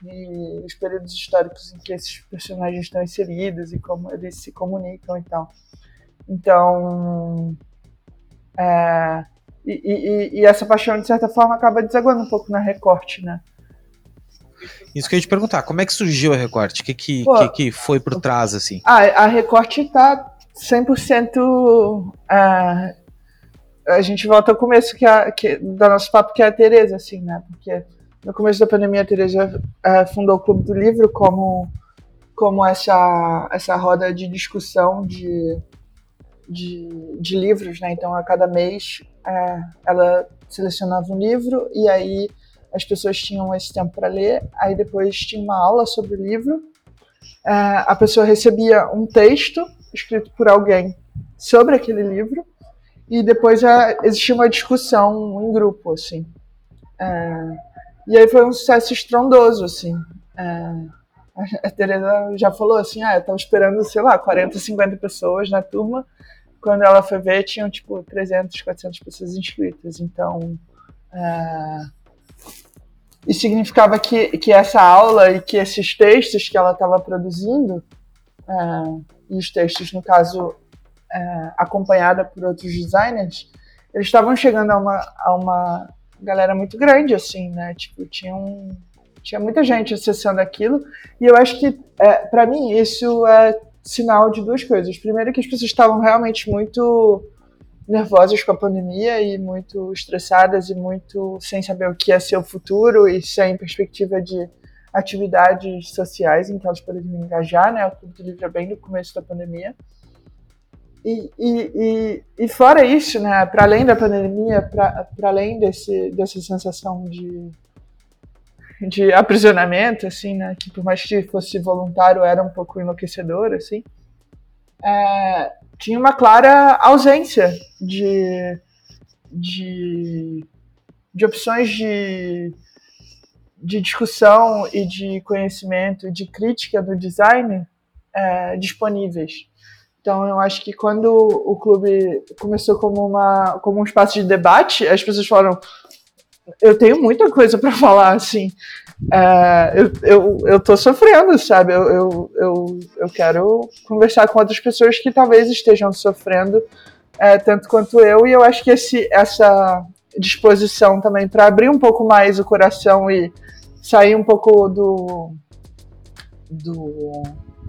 e os períodos históricos em que esses personagens estão inseridos e como eles se comunicam e tal. Então, é, e, e, e, essa paixão, de certa forma, acaba desaguando um pouco na recorte, né? Isso que eu ia te perguntar, como é que surgiu a recorte? O que, que, Pô, que, que foi por trás, assim? A, a recorte tá 100% uh, a gente volta ao começo que a, que, do nosso papo, que é a Tereza, assim, né? Porque no começo da pandemia a Tereza uh, fundou o Clube do Livro como, como essa, essa roda de discussão de, de, de livros, né? Então, a cada mês uh, ela selecionava um livro e aí as pessoas tinham esse tempo para ler, aí depois tinha uma aula sobre o livro, a pessoa recebia um texto escrito por alguém sobre aquele livro e depois já existia uma discussão em grupo, assim. É, e aí foi um sucesso estrondoso, assim. É, a Teresa já falou assim, ah, eu esperando, sei lá, 40, 50 pessoas na turma. Quando ela foi ver, tinham, tipo, 300, 400 pessoas inscritas. Então, é, significava que, que essa aula e que esses textos que ela estava produzindo e os textos, no caso, é, acompanhada por outros designers, eles estavam chegando a uma, a uma galera muito grande, assim, né? Tipo, tinha, um, tinha muita gente acessando aquilo, e eu acho que, é, para mim, isso é sinal de duas coisas. Primeiro, que as pessoas estavam realmente muito nervosas com a pandemia e muito estressadas e muito sem saber o que ser o futuro e sem perspectiva de atividades sociais em que elas poderiam engajar, né? O Clube do Livro é bem no começo da pandemia. E, e, e, e fora isso, né, para além da pandemia, para além desse, dessa sensação de, de aprisionamento, assim, né, que por mais que fosse voluntário era um pouco enlouquecedor, assim, é, tinha uma clara ausência de, de, de opções de de discussão e de conhecimento, de crítica do design é, disponíveis. Então, eu acho que quando o clube começou como, uma, como um espaço de debate, as pessoas falaram: eu tenho muita coisa para falar, assim. É, eu, eu, eu tô sofrendo, sabe? Eu, eu, eu, eu, quero conversar com outras pessoas que talvez estejam sofrendo é, tanto quanto eu, e eu acho que esse, essa disposição também para abrir um pouco mais o coração e sair um pouco do, do,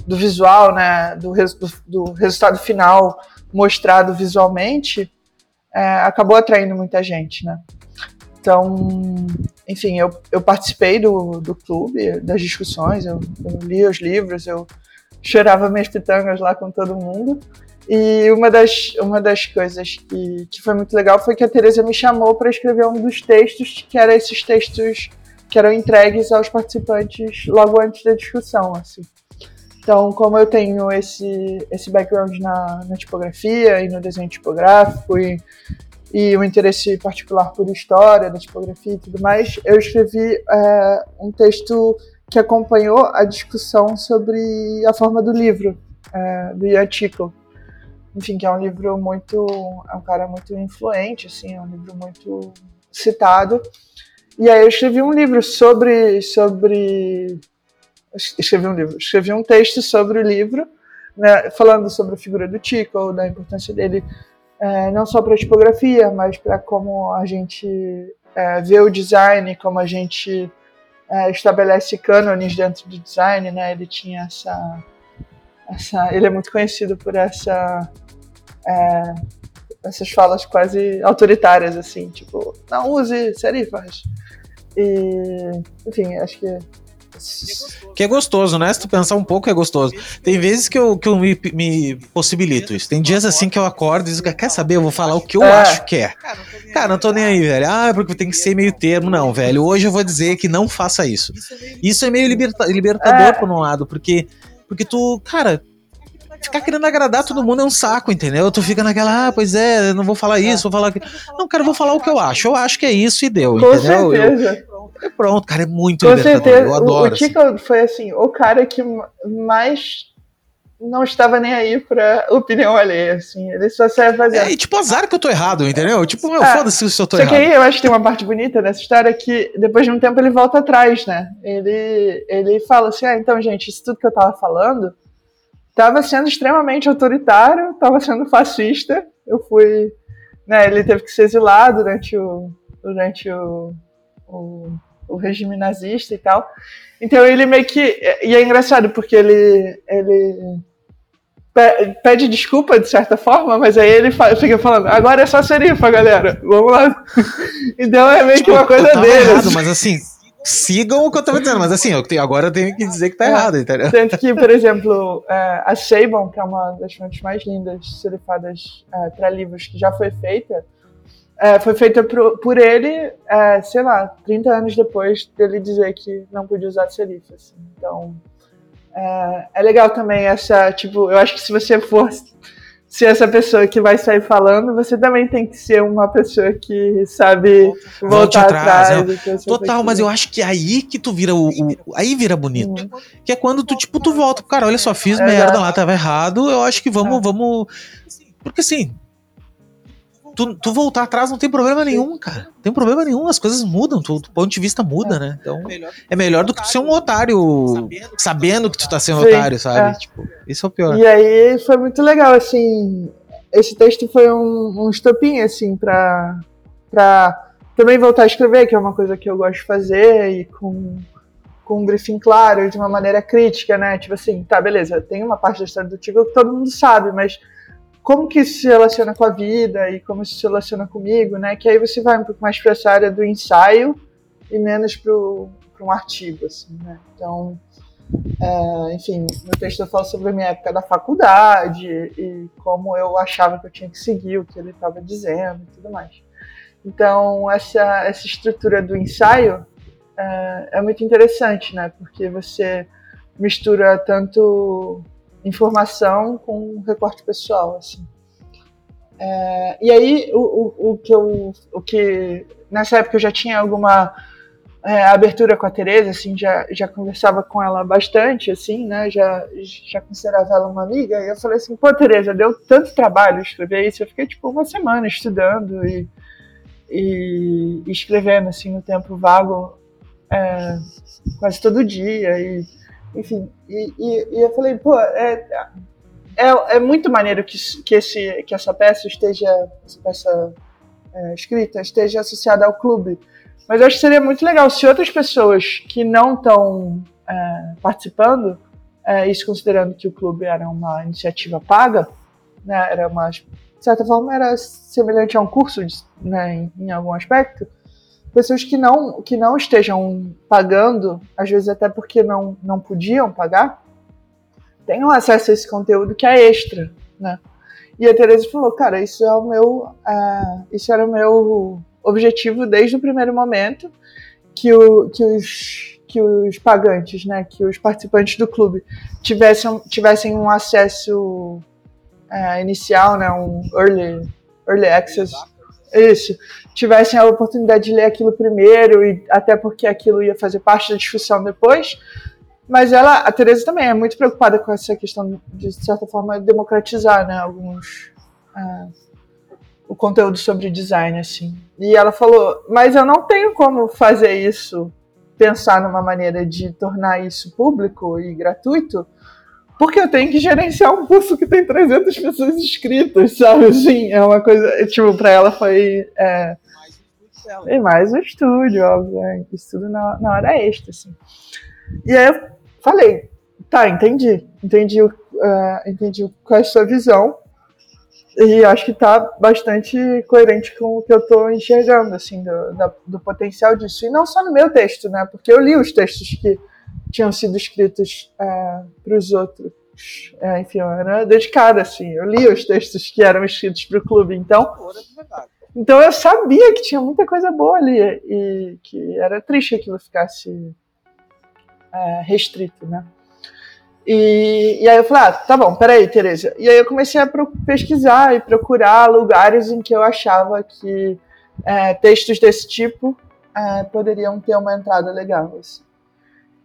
do visual, né, do, res, do, do, resultado final mostrado visualmente, é, acabou atraindo muita gente, né? Então, enfim, eu, eu participei do, do clube, das discussões, eu, eu li os livros, eu chorava minhas pitangas lá com todo mundo. E uma das, uma das coisas que, que foi muito legal foi que a Teresa me chamou para escrever um dos textos, que eram esses textos que eram entregues aos participantes logo antes da discussão, assim. Então, como eu tenho esse, esse background na, na tipografia e no desenho tipográfico e, e um interesse particular por história da tipografia e tudo mais, eu escrevi é, um texto que acompanhou a discussão sobre a forma do livro, é, do Ian. Enfim, que é um livro muito. É um cara muito influente, assim, é um livro muito citado. E aí eu escrevi um livro sobre. sobre escrevi um livro, escrevi um texto sobre o livro, né, falando sobre a figura do Tico, da importância dele é, não só para a tipografia, mas para como a gente é, vê o design, como a gente é, estabelece cânones dentro do design, né? Ele tinha essa, essa, ele é muito conhecido por essa é, essas falas quase autoritárias assim, tipo, não use serifas. E, enfim, acho que que é gostoso, né? Se tu pensar um pouco, é gostoso. Tem vezes que eu, que eu me, me possibilito isso. Tem dias assim que eu acordo e digo, quer saber? Eu vou falar o que eu é. acho que é. Cara, não tô nem aí, velho. Ah, porque tem que ser meio termo. Não, velho. Hoje eu vou dizer que não faça isso. Isso é meio liberta libertador, é. por um lado, porque, porque tu, cara, ficar querendo agradar todo mundo é um saco, entendeu? Tu fica naquela, ah, pois é, não vou falar isso, vou falar aquilo. Não, cara, eu vou falar o que eu acho. Eu acho que é isso e deu, Com entendeu? Certeza. Eu, pronto, cara, é muito Com certeza. Eu adoro. O, o Chico assim. foi assim, o cara que mais não estava nem aí pra opinião alheia, assim. Ele só serve fazer. É, e tipo, azar que eu tô errado, entendeu? Tipo, meu, ah, foda-se se eu tô só errado. Só que aí eu acho que tem uma parte bonita dessa história que depois de um tempo ele volta atrás, né? Ele, ele fala assim: ah, então, gente, isso tudo que eu tava falando tava sendo extremamente autoritário, tava sendo fascista. Eu fui. Né, ele teve que se exilar durante o, durante o, o, o regime nazista e tal. Então ele meio que. E é engraçado porque ele. ele pede desculpa de certa forma, mas aí ele fica falando, agora é só serifa, galera, vamos lá. Então é meio tipo, que uma coisa dele. Errado, mas assim, sigam o que eu tava dizendo, mas assim, eu tenho, agora eu tenho que dizer que tá é, errado, entendeu? Tanto que, por exemplo, é, a Sabon, que é uma das fontes mais lindas serifadas é, para livros que já foi feita, é, foi feita por, por ele, é, sei lá, 30 anos depois dele dizer que não podia usar serifa. Assim. Então, é, é, legal também essa, tipo, eu acho que se você for ser essa pessoa que vai sair falando, você também tem que ser uma pessoa que sabe voltar atrás. atrás é. Total, mas eu acho que é aí que tu vira o, o aí vira bonito. Hum. Que é quando tu, tipo, tu volta, cara, olha só, fiz é merda lá, tava errado, eu acho que vamos, é. vamos... Porque assim, tu, tu voltar atrás não tem problema nenhum, cara. Não tem problema nenhum, as coisas mudam, tu, tu ponto de vista muda, é. né? Então é melhor do que tu ser um otário sabendo que tu tá sendo Sim, otário, sabe? É. Tipo, isso é o pior. E aí foi muito legal, assim. Esse texto foi um, um estopim, assim, pra, pra também voltar a escrever, que é uma coisa que eu gosto de fazer, e com, com um briefing claro, de uma maneira crítica, né? Tipo assim, tá, beleza, tem uma parte da história do Tigo que todo mundo sabe, mas como que isso se relaciona com a vida e como isso se relaciona comigo, né? Que aí você vai um pouco mais para essa área do ensaio e menos para um artigo, assim, né? Então, é, enfim, no texto eu falo sobre a minha época da faculdade e como eu achava que eu tinha que seguir o que ele estava dizendo e tudo mais. Então, essa, essa estrutura do ensaio é, é muito interessante, né? Porque você mistura tanto informação com recorte pessoal, assim. É, e aí, o, o, o, que eu, o que nessa época eu já tinha alguma é, abertura com a Tereza, assim, já, já conversava com ela bastante, assim, né, já, já considerava ela uma amiga, e eu falei assim, pô, Tereza, deu tanto trabalho escrever isso, eu fiquei, tipo, uma semana estudando e, e, e escrevendo, assim, no tempo vago, é, quase todo dia, e enfim, e, e, e, eu falei, pô, é, é, é muito maneiro que, que, esse, que essa peça esteja, essa peça é, escrita, esteja associada ao clube. Mas eu acho que seria muito legal se outras pessoas que não estão é, participando, é, isso considerando que o clube era uma iniciativa paga, né, era uma certa forma, era semelhante a um curso, né, em, em algum aspecto, pessoas que não, que não estejam pagando, às vezes até porque não, não podiam pagar, tenham acesso a esse conteúdo que é extra, né? E a Teresa falou, cara, isso é o meu, uh, isso era o meu objetivo desde o primeiro momento que, o, que os que os pagantes, né, que os participantes do clube tivessem, tivessem um acesso uh, inicial, né, um early, early access, isso, tivessem a oportunidade de ler aquilo primeiro e até porque aquilo ia fazer parte da discussão depois, mas ela, a Teresa também é muito preocupada com essa questão de, de certa forma, democratizar, né, alguns uh, o conteúdo sobre design, assim. E ela falou, mas eu não tenho como fazer isso, pensar numa maneira de tornar isso público e gratuito, porque eu tenho que gerenciar um curso que tem 300 pessoas inscritas, sabe? Assim, é uma coisa, tipo, para ela foi... É, e mais o estúdio, óbvio, né? isso tudo na, na hora extra, assim. E aí eu falei, tá, entendi, entendi, uh, entendi qual é a sua visão e acho que tá bastante coerente com o que eu tô enxergando, assim, do, da, do potencial disso. E não só no meu texto, né, porque eu li os textos que tinham sido escritos é, para os outros. É, enfim, eu era dedicada, assim, eu li os textos que eram escritos para o clube, então... Então eu sabia que tinha muita coisa boa ali e que era triste que aquilo ficasse é, restrito, né? E, e, aí eu falei, ah, tá bom, peraí, Tereza. E aí eu comecei a pesquisar e procurar lugares em que eu achava que é, textos desse tipo é, poderiam ter uma entrada legal. Assim.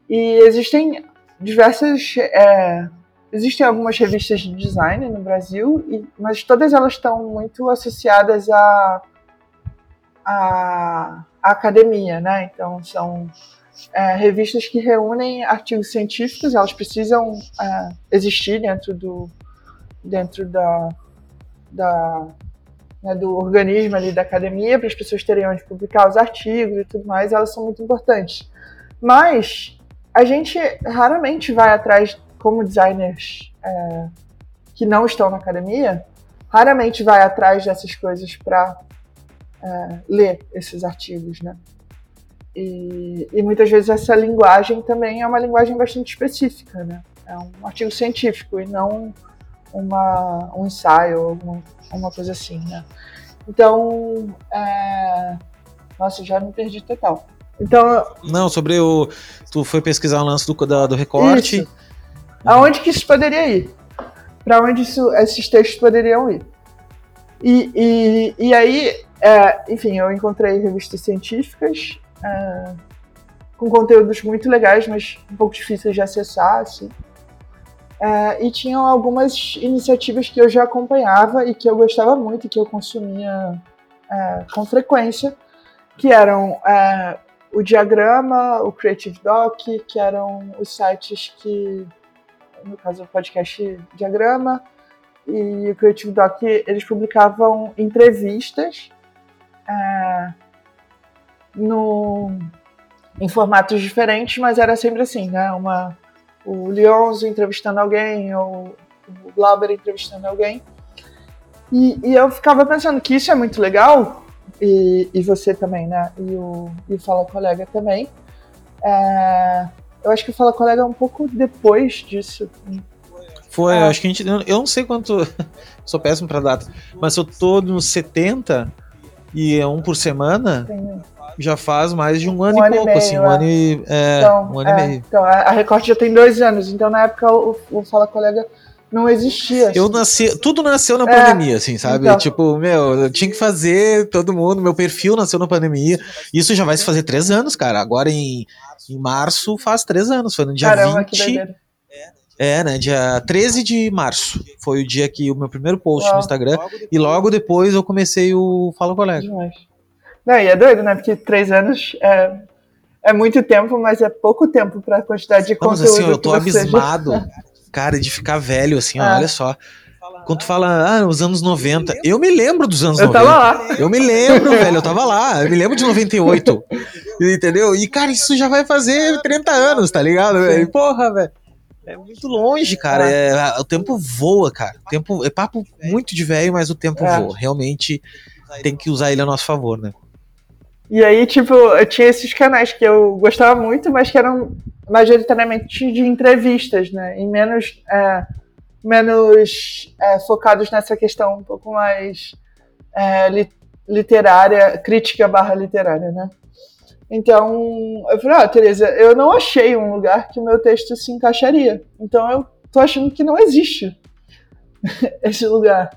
E existem diversas. É, existem algumas revistas de design no Brasil, e, mas todas elas estão muito associadas à, à, academia, né? Então são é, revistas que reúnem artigos científicos, elas precisam é, existir dentro do dentro da, da né, do organismo ali da academia para as pessoas terem onde publicar os artigos e tudo mais, elas são muito importantes. Mas a gente raramente vai atrás, como designers é, que não estão na academia, raramente vai atrás dessas coisas para é, ler esses artigos, né? E, e, muitas vezes essa linguagem também é uma linguagem bastante específica, né? É um artigo científico e não uma, um ensaio ou uma, uma coisa assim, né? Então, é... nossa, já me perdi total. Então, não, sobre o. Tu foi pesquisar o lance do, da, do recorte. Isso. Aonde que isso poderia ir? Para onde isso, esses textos poderiam ir? E, e, e aí, é, enfim, eu encontrei revistas científicas é, com conteúdos muito legais, mas um pouco difíceis de acessar, assim. É, e tinham algumas iniciativas que eu já acompanhava e que eu gostava muito e que eu consumia é, com frequência, que eram é, o Diagrama, o Creative Doc, que eram os sites que, no caso o podcast Diagrama e o Creative Doc, eles publicavam entrevistas é, no, em formatos diferentes, mas era sempre assim, né? Uma, o Leonzo entrevistando alguém, ou o Glauber entrevistando alguém. E, e, eu ficava pensando que isso é muito legal, e, e você também, né? E o, e o Fala Colega também. É, eu acho que o Fala Colega é um pouco depois disso. Foi, é. acho que a gente. Eu não sei quanto. sou péssimo para data, mas eu tô nos 70 e é um por semana. Sim já faz mais de um ano um e ano pouco, e assim, meio, assim, um é. ano e, é, então, um ano é, e meio. Então, a Record já tem dois anos, então na época o, o Fala Colega não existia. Eu nasci, tudo nasceu na é, pandemia, assim, sabe? Então. Tipo, meu, eu tinha que fazer todo mundo, meu perfil nasceu na pandemia. Isso já vai se fazer três anos, cara. Agora em, em março faz três anos, foi no dia Caramba, 20. É, né? Dia 13 de março foi o dia que o meu primeiro post Uau. no Instagram. E logo depois eu comecei o Fala Colega. Demais. Não, e é doido, né? Porque três anos é, é muito tempo, mas é pouco tempo para a quantidade de Não, conteúdo. Mas assim, eu tô abismado, já... cara, de ficar velho, assim, é. olha só. Quando tu fala, ah, os anos 90, eu me lembro dos anos eu 90. Eu tava lá. Eu me lembro, velho, eu tava lá. Eu me lembro de 98. Entendeu? E, cara, isso já vai fazer 30 anos, tá ligado? Velho? Porra, velho. É muito longe, cara. É. é, o tempo voa, cara. O tempo, é papo muito de velho, mas o tempo é. voa. Realmente tem que usar ele a nosso favor, né? E aí, tipo, eu tinha esses canais que eu gostava muito, mas que eram majoritariamente de entrevistas, né? E menos, é, menos é, focados nessa questão um pouco mais é, literária, crítica barra literária, né? Então, eu falei, ah, Tereza, eu não achei um lugar que o meu texto se encaixaria. Então, eu tô achando que não existe esse lugar.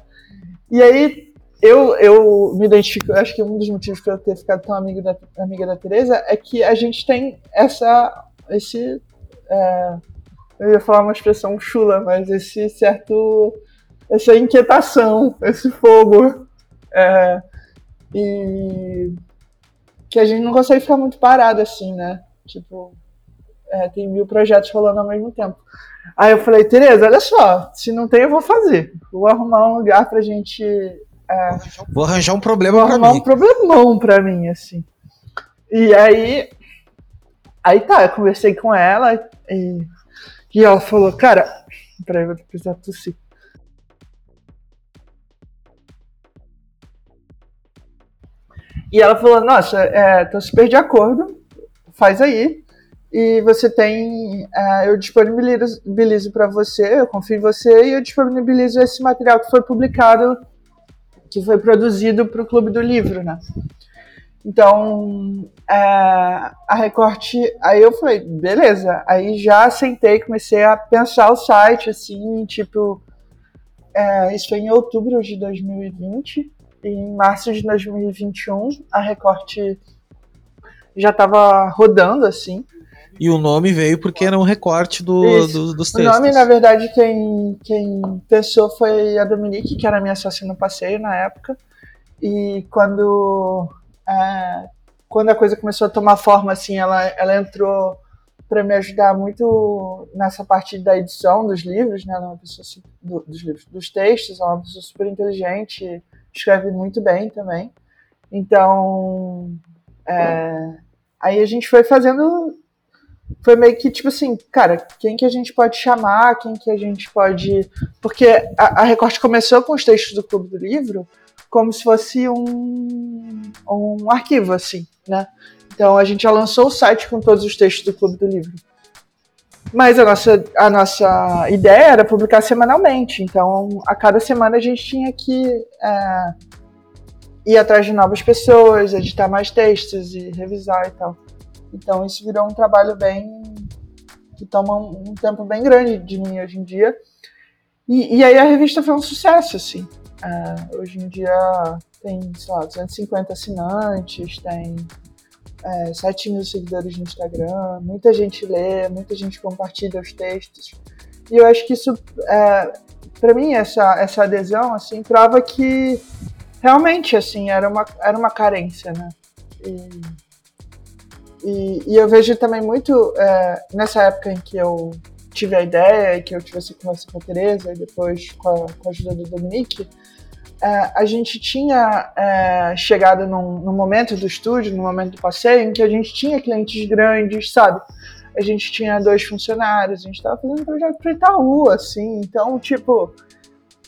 E aí, eu, eu me identifico, acho que um dos motivos para eu ter ficado tão amigo da, amiga da Tereza é que a gente tem essa, esse, é, eu ia falar uma expressão chula, mas esse certo, essa inquietação, esse fogo, é, e que a gente não consegue ficar muito parado assim, né? Tipo, é, tem mil projetos rolando ao mesmo tempo. Aí eu falei, Tereza, olha só, se não tem, eu vou fazer. Vou arrumar um lugar pra gente. É, vou arranjar um problema arrumar mim. um problemão pra mim, assim. E aí. Aí tá, eu conversei com ela e, e ela falou, cara. Peraí, vou precisar tossir. E ela falou: Nossa, é, tô super de acordo, faz aí. E você tem. É, eu disponibilizo para você, eu confio em você, e eu disponibilizo esse material que foi publicado, que foi produzido para o Clube do Livro, né? Então, é, a recorte. Aí eu falei, beleza. Aí já sentei, comecei a pensar o site, assim, tipo. É, isso foi em outubro de 2020 em março de 2021, a Recorte já estava rodando, assim. E o nome veio porque era um recorte do, do, dos textos. O nome, na verdade, quem, quem pensou foi a Dominique, que era minha sócia no passeio na época. E quando, é, quando a coisa começou a tomar forma, assim, ela, ela entrou para me ajudar muito nessa parte da edição dos livros, né? Ela é uma pessoa do, dos livros, dos textos, ela é uma pessoa super inteligente, escreve muito bem também. Então, é, aí a gente foi fazendo. Foi meio que tipo assim, cara, quem que a gente pode chamar, quem que a gente pode. Porque a, a Recorte começou com os textos do Clube do Livro como se fosse um, um arquivo, assim, né? Então a gente já lançou o site com todos os textos do Clube do Livro. Mas a nossa, a nossa ideia era publicar semanalmente. Então, a cada semana a gente tinha que é, ir atrás de novas pessoas, editar mais textos e revisar e tal. Então, isso virou um trabalho bem. que toma um, tempo bem grande de mim hoje em dia. E, e aí a revista foi um sucesso, assim. É, hoje em dia tem, sei lá, 250 assinantes, tem é, 7 mil seguidores no Instagram, muita gente lê, muita gente compartilha os textos. E eu acho que isso, é, para mim, essa, essa adesão, assim, prova que realmente, assim, era uma, era uma carência, né? E, e, e eu vejo também muito, é, nessa época em que eu tive a ideia, e que eu tive essa conversa com a Tereza, e depois com a, com a ajuda do Dominique, é, a gente tinha é, chegado num, num, momento do estúdio, no momento do passeio, em que a gente tinha clientes grandes, sabe? A gente tinha dois funcionários, a gente estava fazendo um projeto para Itaú, assim. Então, tipo,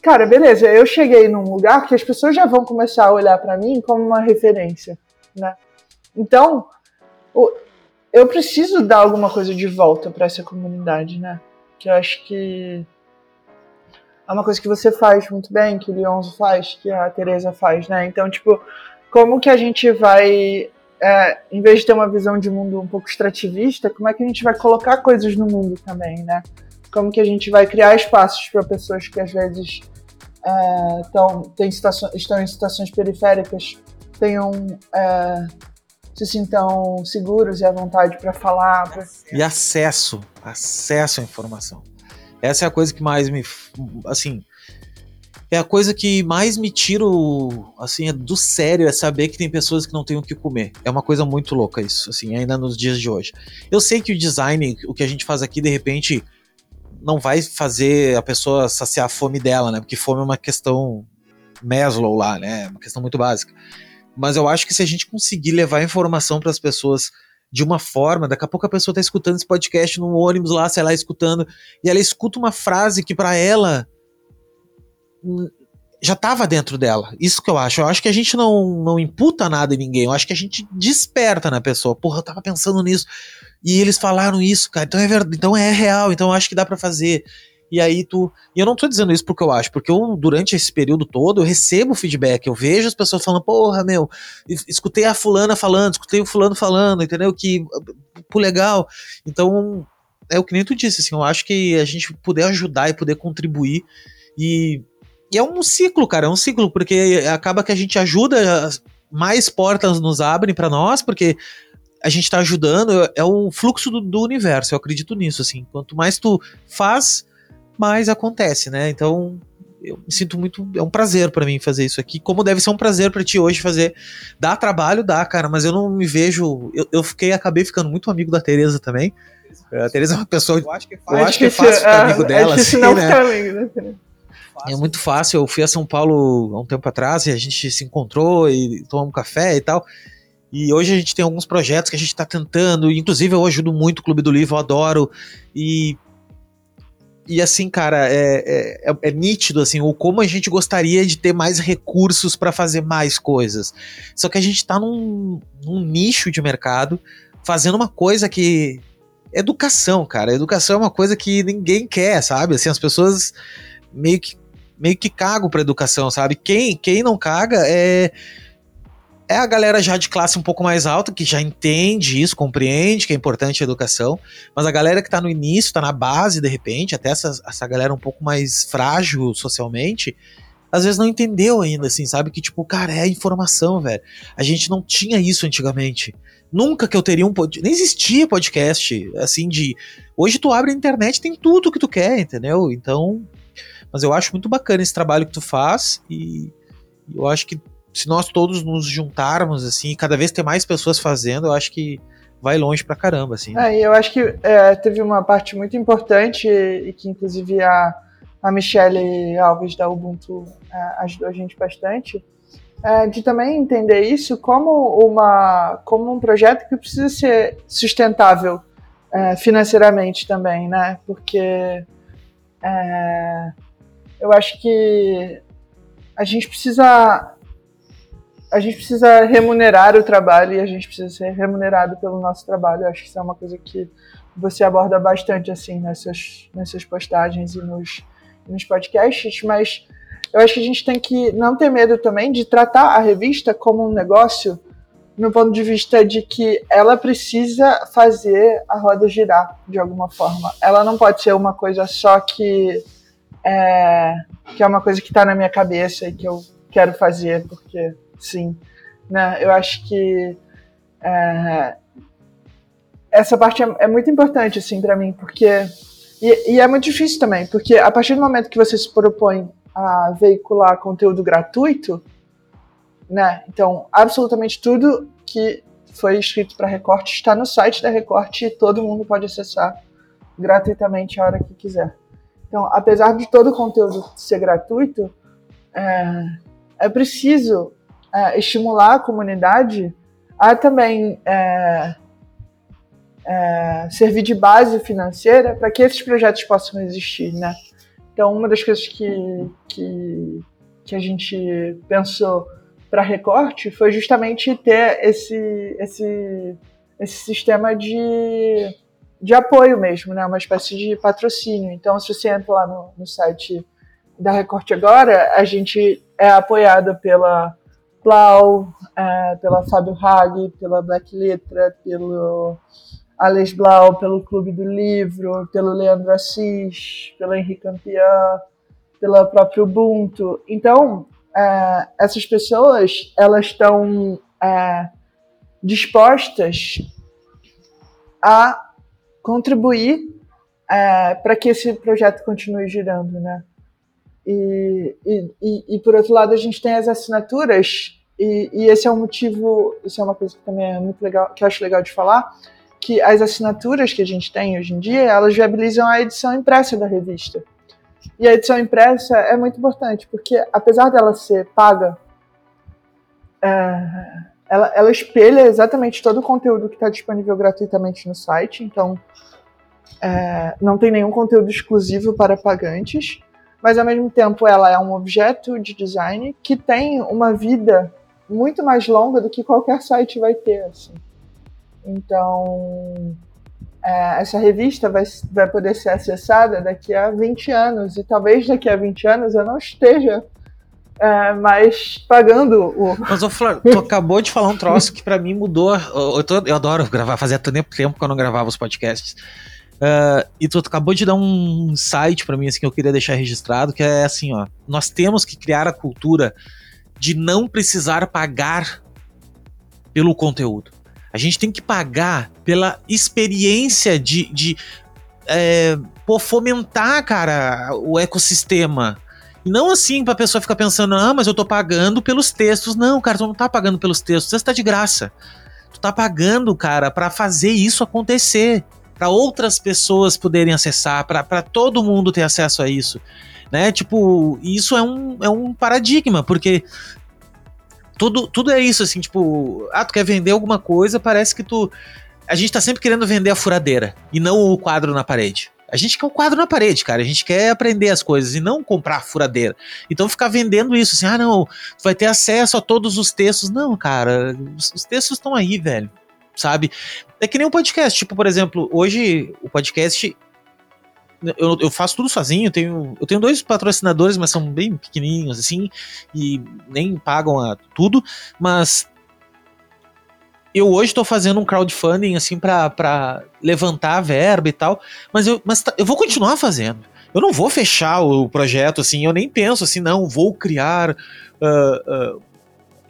cara, beleza, eu cheguei num lugar que as pessoas já vão começar a olhar para mim como uma referência, né? Então, eu preciso dar alguma coisa de volta para essa comunidade, né? Que eu acho que é uma coisa que você faz muito bem, que o Leonzo faz, que a Teresa faz, né? Então, tipo, como que a gente vai, é, em vez de ter uma visão de mundo um pouco extrativista, como é que a gente vai colocar coisas no mundo também, né? Como que a gente vai criar espaços para pessoas que às vezes é, tão, tem estão em situações periféricas, tenham é, se sintam seguros e à vontade para falar. Pra... E acesso, acesso à informação. Essa é a coisa que mais me. Assim. É a coisa que mais me tira assim, é do sério, é saber que tem pessoas que não têm o que comer. É uma coisa muito louca isso, assim, ainda nos dias de hoje. Eu sei que o design, o que a gente faz aqui, de repente, não vai fazer a pessoa saciar a fome dela, né? Porque fome é uma questão Maslow lá, né? Uma questão muito básica. Mas eu acho que se a gente conseguir levar informação para as pessoas de uma forma, daqui a pouco a pessoa está escutando esse podcast no ônibus lá, sei lá, escutando, e ela escuta uma frase que para ela já estava dentro dela. Isso que eu acho. Eu acho que a gente não, não imputa nada em ninguém. Eu acho que a gente desperta na pessoa. Porra, eu tava pensando nisso. E eles falaram isso, cara. Então é verdade, então é real, então eu acho que dá para fazer. E aí tu. E eu não tô dizendo isso porque eu acho, porque eu, durante esse período todo, eu recebo feedback, eu vejo as pessoas falando, porra, meu, escutei a fulana falando, escutei o fulano falando, entendeu? Que. Pô, legal. Então, é o que nem tu disse, assim, eu acho que a gente puder ajudar e poder contribuir. E e é um ciclo, cara, é um ciclo, porque acaba que a gente ajuda, mais portas nos abrem para nós, porque a gente tá ajudando, é o fluxo do, do, universo, eu acredito nisso, assim. Quanto mais tu faz, mais acontece, né? Então, eu me sinto muito. É um prazer para mim fazer isso aqui. Como deve ser um prazer para ti hoje fazer. Dá trabalho, dá, cara, mas eu não me vejo. Eu, eu fiquei, acabei ficando muito amigo da Tereza também. A Tereza é uma pessoa. Eu acho que é fácil, eu acho que é fácil ficar amigo é dela. É assim, não né? ficar amigo, né? É muito fácil. Eu fui a São Paulo há um tempo atrás e a gente se encontrou e tomamos um café e tal. E hoje a gente tem alguns projetos que a gente está tentando. Inclusive, eu ajudo muito o Clube do Livro, eu adoro. E. E assim, cara, é, é, é nítido assim, o como a gente gostaria de ter mais recursos para fazer mais coisas. Só que a gente está num, num nicho de mercado fazendo uma coisa que educação, cara. Educação é uma coisa que ninguém quer, sabe? Assim, as pessoas meio que meio que cago pra educação, sabe? Quem, quem não caga é é a galera já de classe um pouco mais alta, que já entende isso, compreende que é importante a educação, mas a galera que tá no início, tá na base, de repente, até essa, essa galera um pouco mais frágil socialmente, às vezes não entendeu ainda, assim, sabe? Que, tipo, cara, é informação, velho. A gente não tinha isso antigamente. Nunca que eu teria um podcast. Nem existia podcast, assim, de. Hoje tu abre a internet, tem tudo que tu quer, entendeu? Então, mas eu acho muito bacana esse trabalho que tu faz e eu acho que se nós todos nos juntarmos, assim, cada vez ter mais pessoas fazendo, eu acho que vai longe pra caramba, assim. É, e eu acho que é, teve uma parte muito importante e que inclusive a, a Michelle Alves da Ubuntu é, ajudou a gente bastante, é, de também entender isso como, uma, como um projeto que precisa ser sustentável é, financeiramente também, né? Porque é, eu acho que a gente precisa a gente precisa remunerar o trabalho e a gente precisa ser remunerado pelo nosso trabalho. Eu acho que isso é uma coisa que você aborda bastante assim nessas, nessas postagens e nos, nos podcasts, mas eu acho que a gente tem que não ter medo também de tratar a revista como um negócio no ponto de vista de que ela precisa fazer a roda girar de alguma forma. Ela não pode ser uma coisa só que é, que é uma coisa que está na minha cabeça e que eu quero fazer, porque sim. Né? Eu acho que é, essa parte é, é, muito importante assim para mim, porque e, e, é muito difícil também, porque a partir do momento que você se propõe a veicular conteúdo gratuito, né? Então, absolutamente tudo que foi escrito para Recorte está no site da Recorte e todo mundo pode acessar gratuitamente a hora que quiser. Então, apesar de todo o conteúdo ser gratuito, é, é preciso é, estimular a comunidade a também é, é servir de base financeira para que esses projetos possam existir, né? Então, uma das coisas que, que, que a gente pensou para recorte foi justamente ter esse, esse, esse sistema de de apoio mesmo, né? Uma espécie de patrocínio. Então, se você entra lá no, no site da Recorte Agora, a gente é apoiada pela Blau, é, pela Fábio Hag, pela Black Letra, pelo Alex Blau, pelo Clube do Livro, pelo Leandro Assis, pelo Henrique Campion, pela própria Ubuntu. Então, é, essas pessoas, elas estão é, dispostas a contribuir é, para que esse projeto continue girando, né? E, e, e, por outro lado a gente tem as assinaturas e, e, esse é um motivo, isso é uma coisa que também é muito legal, que eu acho legal de falar, que as assinaturas que a gente tem hoje em dia, elas viabilizam a edição impressa da revista. E a edição impressa é muito importante, porque apesar dela ser paga, é, ela, ela espelha exatamente todo o conteúdo que está disponível gratuitamente no site, então é, não tem nenhum conteúdo exclusivo para pagantes, mas ao mesmo tempo ela é um objeto de design que tem uma vida muito mais longa do que qualquer site vai ter. Assim. Então, é, essa revista vai, vai poder ser acessada daqui a 20 anos, e talvez daqui a 20 anos eu não esteja é, mas pagando o. Mas, ô Flor, tu acabou de falar um troço que para mim mudou. Eu, tô, eu, adoro gravar, fazia tanto tempo que eu não gravava os podcasts. Uh, e tu acabou de dar um site para mim assim que eu queria deixar registrado, que é assim, ó, nós temos que criar a cultura de não precisar pagar pelo conteúdo. A gente tem que pagar pela experiência de, de é, pô, fomentar, cara, o ecossistema. E não assim pra pessoa ficar pensando, ah, mas eu tô pagando pelos textos. Não, cara, tu não tá pagando pelos textos, você tá de graça. Tu tá pagando, cara, para fazer isso acontecer. Para outras pessoas poderem acessar, para todo mundo ter acesso a isso. Né? Tipo, isso é um, é um paradigma, porque tudo, tudo é isso, assim, tipo, ah, tu quer vender alguma coisa, parece que tu. A gente tá sempre querendo vender a furadeira e não o quadro na parede. A gente quer o um quadro na parede, cara. A gente quer aprender as coisas e não comprar furadeira. Então ficar vendendo isso assim, ah, não, vai ter acesso a todos os textos. Não, cara, os, os textos estão aí, velho. Sabe? É que nem um podcast. Tipo, por exemplo, hoje o podcast. Eu, eu faço tudo sozinho, tenho, eu tenho dois patrocinadores, mas são bem pequenininhos, assim, e nem pagam a tudo, mas eu hoje estou fazendo um crowdfunding assim para levantar a verba e tal, mas eu, mas tá, eu vou continuar fazendo. Eu não vou fechar o projeto assim, eu nem penso assim, não, vou criar uh,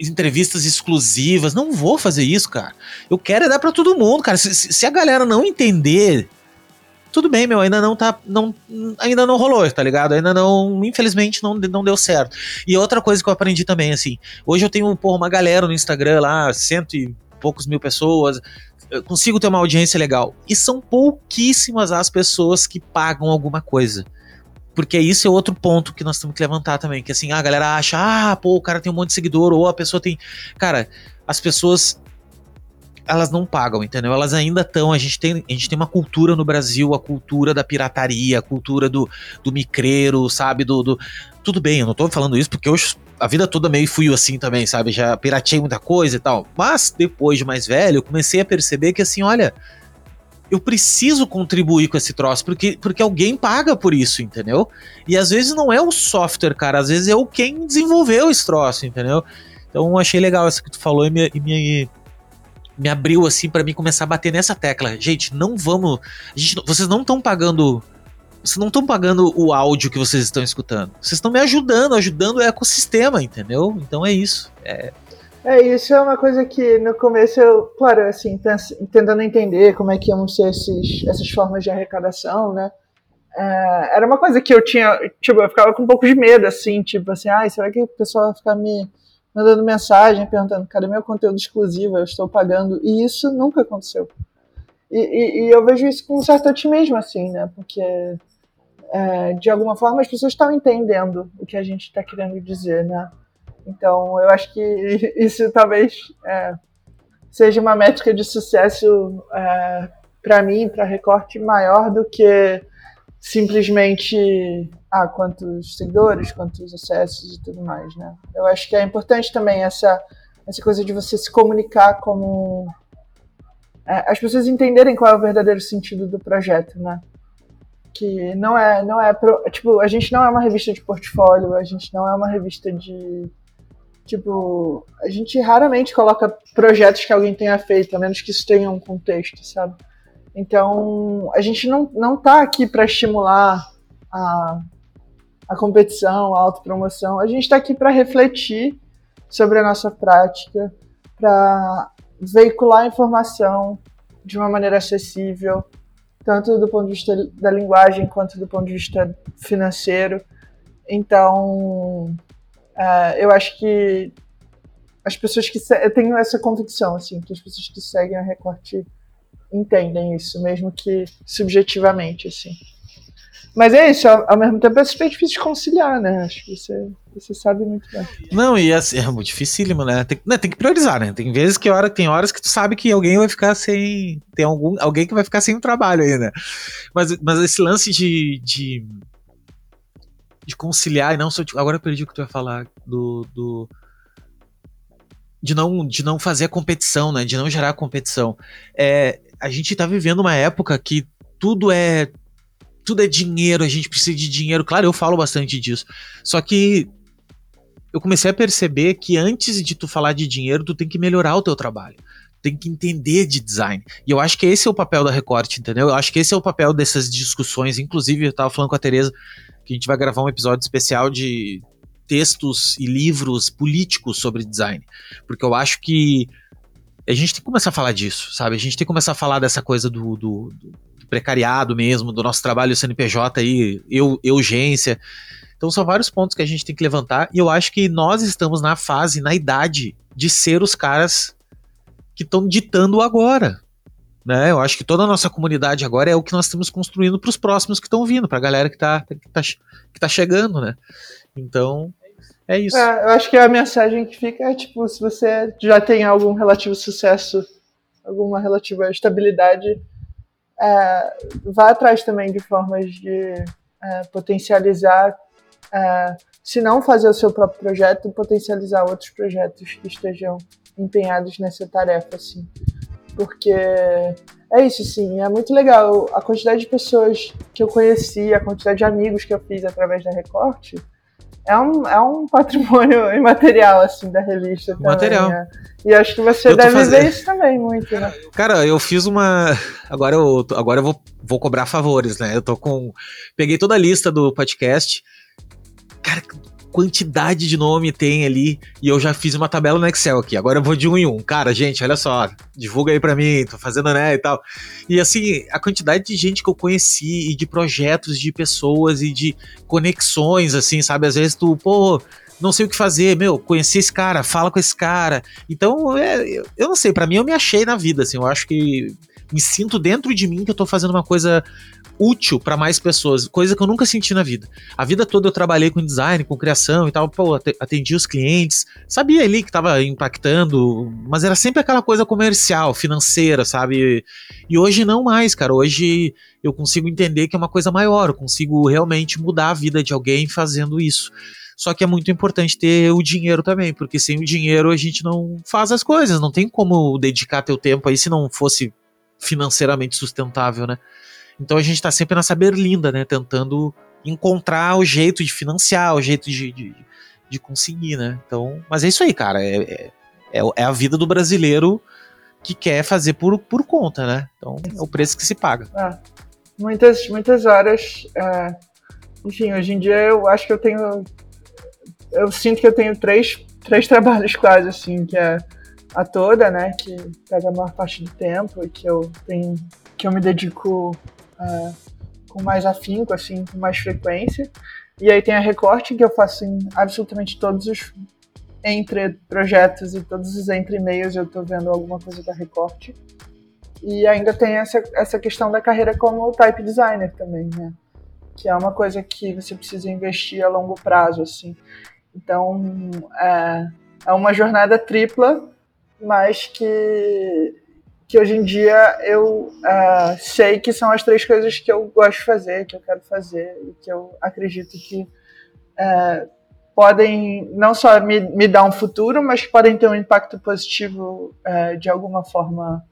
entrevistas exclusivas, não vou fazer isso, cara. Eu quero é dar para todo mundo, cara. Se, se, a galera não entender, tudo bem, meu, ainda não tá, não, ainda não rolou, tá ligado? Ainda não, infelizmente não, não deu certo. E outra coisa que eu aprendi também, assim, hoje eu tenho, porra, uma galera no Instagram lá, cento e poucos mil pessoas, consigo ter uma audiência legal. E são pouquíssimas as pessoas que pagam alguma coisa. Porque isso é outro ponto que nós temos que levantar também. Que assim, a galera acha, ah, pô, o cara tem um monte de seguidor, ou a pessoa tem. Cara, as pessoas. Elas não pagam, entendeu? Elas ainda estão. A, gente tem, a gente tem uma cultura no Brasil, a cultura da pirataria, a cultura do, do micreiro, sabe? Do, do. Tudo bem, eu não tô falando isso porque eu a vida toda meio fui assim também, sabe? Já piratei muita coisa e tal. Mas depois de mais velho, eu comecei a perceber que assim, olha, eu preciso contribuir com esse troço, porque, porque alguém paga por isso, entendeu? E às vezes não é o software, cara, às vezes é o quem desenvolveu esse troço, entendeu? Então achei legal isso que tu falou e me, e me, me abriu assim para mim começar a bater nessa tecla. Gente, não vamos. Gente, vocês não estão pagando vocês não estão pagando o áudio que vocês estão escutando. Vocês estão me ajudando, ajudando o ecossistema, entendeu? Então é isso. É... é, isso é uma coisa que no começo eu, claro, assim, tentando entender como é que iam ser esses, essas formas de arrecadação, né? É, era uma coisa que eu tinha, tipo, eu ficava com um pouco de medo, assim, tipo assim, ai, será que o pessoal vai ficar me mandando mensagem, perguntando, cadê meu conteúdo exclusivo, eu estou pagando, e isso nunca aconteceu. E, e, e eu vejo isso com um certo otimismo, assim, né, porque é, de alguma forma as pessoas estão entendendo o que a gente está querendo dizer, né? Então eu acho que isso talvez é, seja uma métrica de sucesso é, para mim, para recorte maior do que simplesmente ah, quantos seguidores, quantos acessos e tudo mais, né? Eu acho que é importante também essa essa coisa de você se comunicar como é, as pessoas entenderem qual é o verdadeiro sentido do projeto, né? que não é, não é pro, tipo, a gente não é uma revista de portfólio, a gente não é uma revista de tipo, a gente raramente coloca projetos que alguém tenha feito, a menos que isso tenha um contexto, sabe? Então, a gente não, não tá aqui para estimular a, a competição, a autopromoção, a gente está aqui para refletir sobre a nossa prática, para veicular informação de uma maneira acessível, tanto do ponto de vista da linguagem quanto do ponto de vista financeiro. Então, uh, eu acho que as pessoas que eu tenho essa convicção assim que as pessoas que seguem a recorte entendem isso, mesmo que subjetivamente assim. Mas é isso, ao, ao mesmo tempo é super difícil de conciliar, né? Acho que você, você sabe muito bem. Não, e assim, é muito dificílimo, né? Tem, né, tem que priorizar, né? Tem vezes que hora, tem horas que tu sabe que alguém vai ficar sem. Tem algum, alguém que vai ficar sem trabalho aí, né? Mas, mas esse lance de, de, de conciliar, e não só. Agora eu perdi o que tu ia falar do. do de não, de não fazer a competição, né? De não gerar competição. É, a gente tá vivendo uma época que tudo é tudo é dinheiro, a gente precisa de dinheiro. Claro, eu falo bastante disso. Só que eu comecei a perceber que antes de tu falar de dinheiro, tu tem que melhorar o teu trabalho. Tem que entender de design. E eu acho que esse é o papel da Recorte, entendeu? Eu acho que esse é o papel dessas discussões. Inclusive, eu tava falando com a Tereza que a gente vai gravar um episódio especial de textos e livros políticos sobre design. Porque eu acho que a gente tem que começar a falar disso, sabe? A gente tem que começar a falar dessa coisa do, do, do precariado mesmo, do nosso trabalho CNPJ aí, eu, urgência. Então são vários pontos que a gente tem que levantar e eu acho que nós estamos na fase, na idade de ser os caras que estão ditando agora. Né? Eu acho que toda a nossa comunidade agora é o que nós estamos construindo para os próximos que estão vindo, para a galera que está que tá, que tá chegando, né? Então, é isso. É, eu acho que a mensagem que fica é tipo, se você já tem algum relativo sucesso, alguma relativa estabilidade, é, vá atrás também de formas de é, potencializar, é, se não fazer o seu próprio projeto, potencializar outros projetos que estejam empenhados nessa tarefa, assim. Porque é isso, sim, é muito legal. A quantidade de pessoas que eu conheci, a quantidade de amigos que eu fiz através da Recorte, é um, é um patrimônio imaterial, assim, da revista. Material. Também, né? E acho que você deve fazendo... ver isso também muito, né? Cara, eu fiz uma. Agora eu, agora eu vou, vou cobrar favores, né? Eu tô com. Peguei toda a lista do podcast. Cara, quantidade de nome tem ali. E eu já fiz uma tabela no Excel aqui. Agora eu vou de um em um. Cara, gente, olha só. Divulga aí pra mim, tô fazendo, né? E tal. E assim, a quantidade de gente que eu conheci e de projetos, de pessoas e de conexões, assim, sabe? Às vezes tu, pô não sei o que fazer, meu, conheci esse cara, fala com esse cara. Então, é, eu não sei, para mim eu me achei na vida, assim, eu acho que me sinto dentro de mim que eu tô fazendo uma coisa útil para mais pessoas, coisa que eu nunca senti na vida. A vida toda eu trabalhei com design, com criação e tal, pô, atendi os clientes, sabia ali que tava impactando, mas era sempre aquela coisa comercial, financeira, sabe? E hoje não mais, cara. Hoje eu consigo entender que é uma coisa maior, eu consigo realmente mudar a vida de alguém fazendo isso. Só que é muito importante ter o dinheiro também, porque sem o dinheiro a gente não faz as coisas, não tem como dedicar teu tempo aí se não fosse financeiramente sustentável, né? Então a gente está sempre nessa berlinda, né? Tentando encontrar o jeito de financiar, o jeito de, de, de conseguir, né? Então, mas é isso aí, cara. É, é, é, é a vida do brasileiro que quer fazer por, por conta, né? Então é o preço que se paga. É. Muitas, muitas horas. É, enfim, hoje em dia eu acho que eu tenho. Eu sinto que eu tenho três, três trabalhos quase, assim, que é a toda, né? Que pega a maior parte do tempo e que eu tenho. que eu me dedico é, com mais afinco, assim, com mais frequência. E aí tem a recorte que eu faço em absolutamente todos os entre projetos e todos os entre e-mails eu estou vendo alguma coisa da recorte. E ainda tem essa, essa questão da carreira como type designer também, né? Que é uma coisa que você precisa investir a longo prazo, assim. Então, é, é uma jornada tripla, mas que que hoje em dia eu uh, sei que são as três coisas que eu gosto de fazer, que eu quero fazer e que eu acredito que uh, podem não só me, me dar um futuro, mas que podem ter um impacto positivo uh, de alguma forma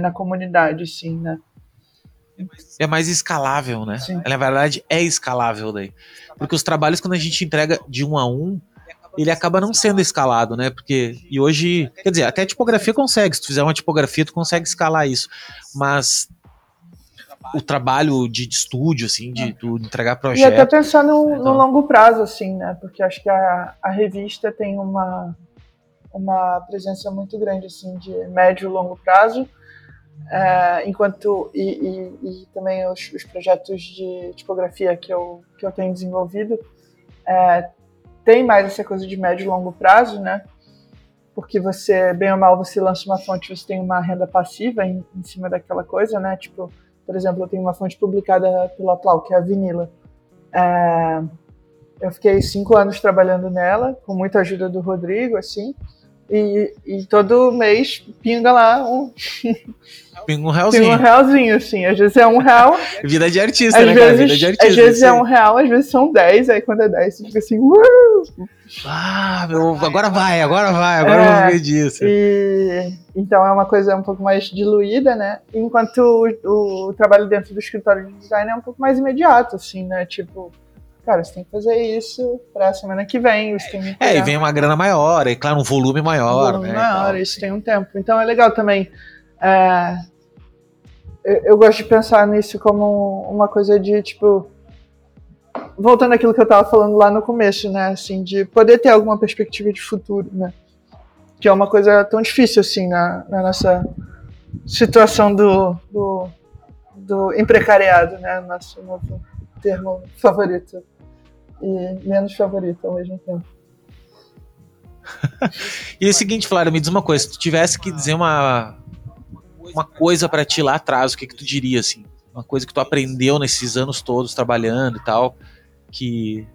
na comunidade, sim, né? É mais escalável, né? Sim. Na verdade, é escalável daí. Porque os trabalhos, quando a gente entrega de um a um, ele acaba não sendo escalado, né? Porque e hoje, quer dizer, até a tipografia consegue, se tu fizer uma tipografia, tu consegue escalar isso, mas o trabalho de, de estúdio, assim, de, de entregar projeto. E até pensando no, no, longo prazo, assim, né? Porque acho que a, a revista tem uma, uma presença muito grande, assim, de médio e longo prazo. É, enquanto e, e, e também os, os, projetos de tipografia que eu, que eu tenho desenvolvido é, tem mais essa coisa de médio e longo prazo, né? Porque você, bem ou mal, você lança uma fonte, você tem uma renda passiva em, em cima daquela coisa, né? Tipo, por exemplo, eu tenho uma fonte publicada pela Plau, que é a Vinila. É, eu fiquei cinco anos trabalhando nela, com muita ajuda do Rodrigo, assim. E, e todo mês pinga lá um. Pinga um realzinho. Pinga um realzinho, assim. Às vezes é um real. Vida de artista, às né, vezes, cara? Vida de artista. Às vezes é um real, às vezes são dez. Aí quando é dez, você fica assim. Uh! Ah, meu, agora vai, agora vai, agora é, eu vou ver disso. E, então é uma coisa um pouco mais diluída, né? Enquanto o, o trabalho dentro do escritório de design é um pouco mais imediato, assim, né? Tipo, cara, você tem que fazer isso pra semana que vem. Você tem que é, e vem uma grana maior, e claro, um volume maior. Um volume né, maior, isso tem um tempo. Então é legal também. É, eu, eu, gosto de pensar nisso como uma coisa de, tipo. Voltando àquilo que eu tava falando lá no começo, né? Assim, de poder ter alguma perspectiva de futuro, né? Que é uma coisa tão difícil, assim, na, na nossa situação do, do, do emprecariado, né? Nosso novo termo favorito e menos favorito ao mesmo tempo. e é o seguinte, Flávio, me diz uma coisa, se tu tivesse que dizer uma, uma coisa para ti lá atrás, o que, que tu diria, assim? Uma coisa que tu aprendeu nesses anos todos trabalhando e tal, que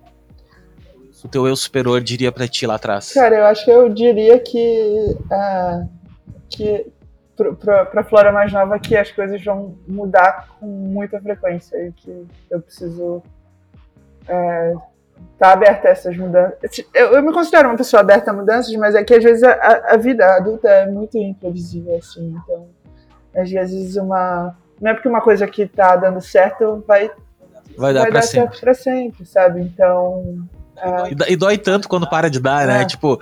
o teu eu superior diria para ti lá atrás? Cara, eu acho que eu diria que, uh, que para a Flora mais nova que as coisas vão mudar com muita frequência e que eu preciso é, tá aberta a essas mudanças. Eu, eu, me considero uma pessoa aberta a mudanças, mas é que às vezes a, a vida adulta é muito imprevisível, assim. Então, às vezes uma. Não é porque uma coisa que tá dando certo vai, vai dar, vai dar certo pra sempre, sabe? Então. É... E dói tanto quando para de dar, né? É. Tipo,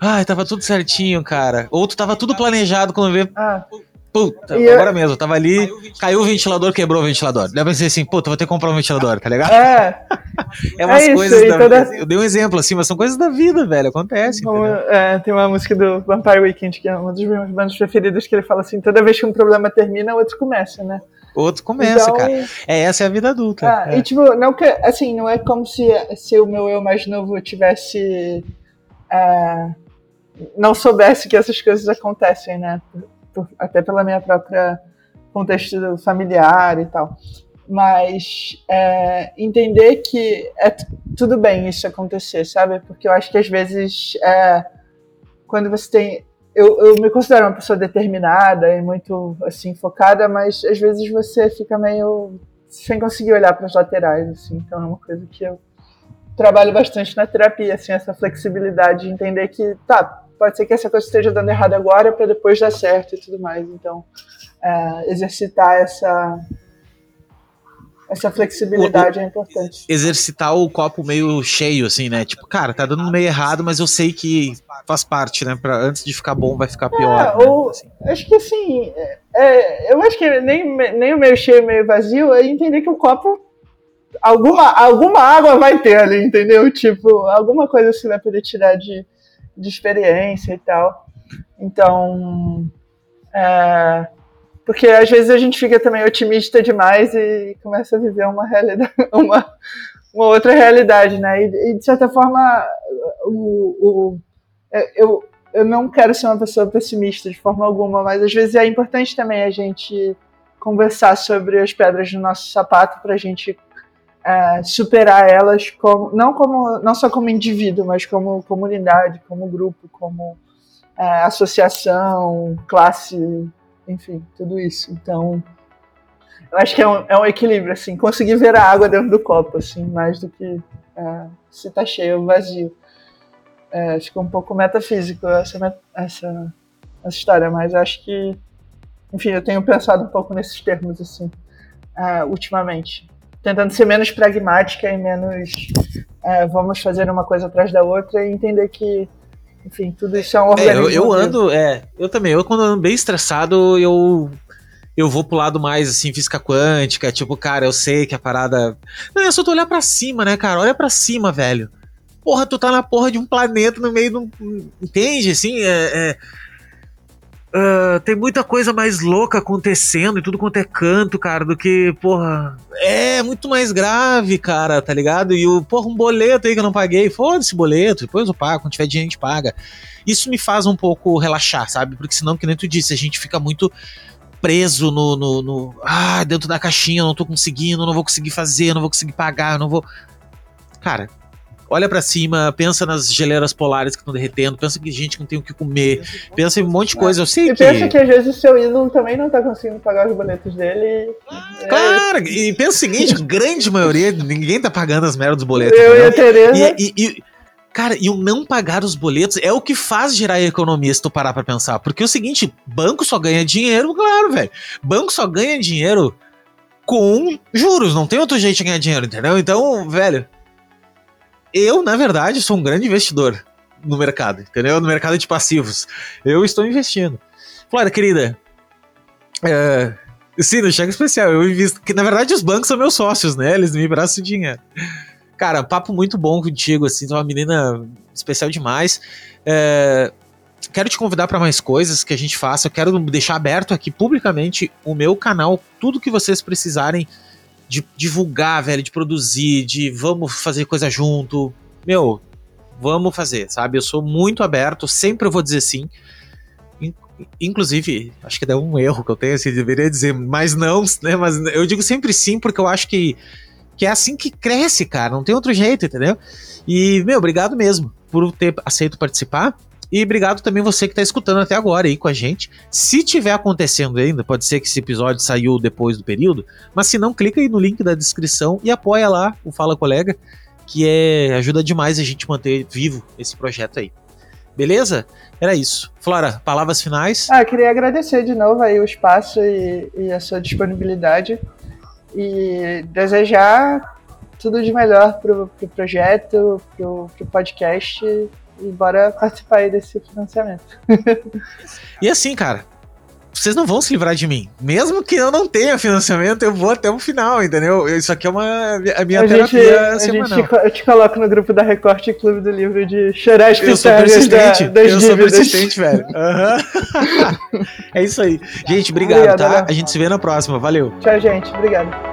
ai, tava tudo certinho, cara. Ou tu tava tudo planejado quando vê. Ah. Puta, e agora eu... mesmo, eu tava ali, caiu o ventilador, quebrou o ventilador. Daí eu pensei assim, puta, vou ter que comprar um ventilador, tá ligado? É. é umas é coisas da toda... vida. Eu dei um exemplo assim, mas são coisas da vida, velho, acontece. Como, é, tem uma música do Vampire Weekend, que é uma das minhas bandas preferidas, que ele fala assim, toda vez que um problema termina, outro começa, né? Outro começa, então, cara. É, essa é a vida adulta. Ah, é. E tipo, não que, assim, não é como se, se o meu eu mais novo tivesse... É, não soubesse que essas coisas acontecem, né? Por, até pela minha própria contexto familiar e tal. Mas é, entender que é tudo bem isso acontecer, sabe? Porque eu acho que às vezes é, quando você tem eu, eu, me considero uma pessoa determinada e muito assim focada, mas às vezes você fica meio sem conseguir olhar para as laterais, assim. Então é uma coisa que eu trabalho bastante na terapia, assim, essa flexibilidade de entender que tá, pode ser que essa coisa esteja dando errado agora para depois dar certo e tudo mais. Então, é, exercitar essa essa flexibilidade o, é importante. Exercitar o copo meio cheio, assim, né? Tipo, cara, tá dando meio errado, mas eu sei que faz parte, né? Pra, antes de ficar bom, vai ficar pior. É, né? ou, assim. Acho que assim, é, eu acho que nem, nem o meio cheio, meio vazio, é entender que o copo. Alguma, alguma água vai ter ali, entendeu? Tipo, alguma coisa você vai poder tirar de, de experiência e tal. Então, é, porque às vezes a gente fica também otimista demais e começa a viver uma realidade, uma, uma outra realidade, né? E, e de certa forma, o, o, é, eu, eu não quero ser uma pessoa pessimista de forma alguma, mas às vezes é importante também a gente conversar sobre as pedras do nosso sapato para a gente é, superar elas como não como não só como indivíduo, mas como comunidade, como grupo, como é, associação, classe, enfim, tudo isso. Então, eu acho que é um, é um equilíbrio, assim, conseguir ver a água dentro do copo, assim, mais do que é, se tá cheio ou vazio. É, ficou um pouco metafísico essa, essa, essa história, mas acho que, enfim, eu tenho pensado um pouco nesses termos, assim, uh, ultimamente tentando ser menos pragmática e menos é, vamos fazer uma coisa atrás da outra e entender que, enfim, tudo isso é um organismo. É, eu, eu ando, é, eu também, eu quando ando bem estressado, eu eu vou pro lado mais assim, física quântica, tipo, cara, eu sei que a parada. Não, é só tu olhar pra cima, né, cara? Olha pra cima, velho. Porra, tu tá na porra de um planeta no meio de um. Entende? Assim, é, é Uh, tem muita coisa mais louca acontecendo e tudo quanto é canto, cara, do que, porra. É muito mais grave, cara, tá ligado? E o, porra, um boleto aí que eu não paguei. Foda-se boleto, depois eu pago, quando tiver dinheiro a gente paga. Isso me faz um pouco relaxar, sabe? Porque senão, que nem tu disse, a gente fica muito preso no, no, no, Ah, dentro da caixinha, não tô conseguindo, não vou conseguir fazer, não vou conseguir pagar, não vou. Cara, olha para cima, pensa nas geleiras polares que estão derretendo, pensa que gente não tem o que comer, pensa em um monte de coisa. Eu sei e que. pensa que às vezes o seu ídolo também não tá conseguindo pagar os boletos dele. Claro, é... e pensa o seguinte: grande maioria, ninguém tá pagando as merdas dos boletos. Eu e a Tereza. E, e, e, Cara, e o não pagar os boletos é o que faz gerar a economia, se tu parar pra pensar. Porque é o seguinte, banco só ganha dinheiro, claro, velho. Banco só ganha dinheiro com juros, não tem outro jeito de ganhar dinheiro, entendeu? Então, velho, eu, na verdade, sou um grande investidor no mercado, entendeu? No mercado de passivos. Eu estou investindo. Flora, querida, é, sim, no cheque especial, eu invisto. Que na verdade os bancos são meus sócios, né? Eles me emprestam dinheiro. Cara, papo muito bom contigo, assim, tu é uma menina especial demais. É, quero te convidar para mais coisas que a gente faça. Eu quero deixar aberto aqui publicamente o meu canal, tudo que vocês precisarem de divulgar, velho, de produzir, de vamos fazer coisa junto. Meu, vamos fazer, sabe? Eu sou muito aberto, sempre eu vou dizer sim. Inclusive, acho que deu um erro que eu tenho, assim, deveria dizer, mas não, né? Mas eu digo sempre sim, porque eu acho que, que é assim que cresce, cara. Não tem outro jeito, entendeu? E, meu, obrigado mesmo por ter aceito participar. E obrigado também você que está escutando até agora aí com a gente. Se tiver acontecendo ainda, pode ser que esse episódio saiu depois do período, mas se não, clica aí no link da descrição e apoia lá o Fala Colega, que é ajuda demais a gente manter vivo esse projeto aí. Beleza? Era isso. Flora, palavras finais? Ah, queria agradecer de novo aí o espaço e, e a sua disponibilidade e desejar tudo de melhor pro, pro projeto, pro, pro podcast e bora participar aí desse financiamento. e assim, cara, vocês não vão se livrar de mim. Mesmo que eu não tenha financiamento, eu vou até o final, entendeu? Isso aqui é uma a minha a terapia gente, semanal. A gente, eu te coloco no grupo da Recorte Clube do Livro de chorar as Eu sou persistente, da, eu sou persistente, velho. Uhum. é isso aí. Gente, obrigado, obrigado tá? A gente se vê na próxima. Valeu. Tchau, gente. Obrigado.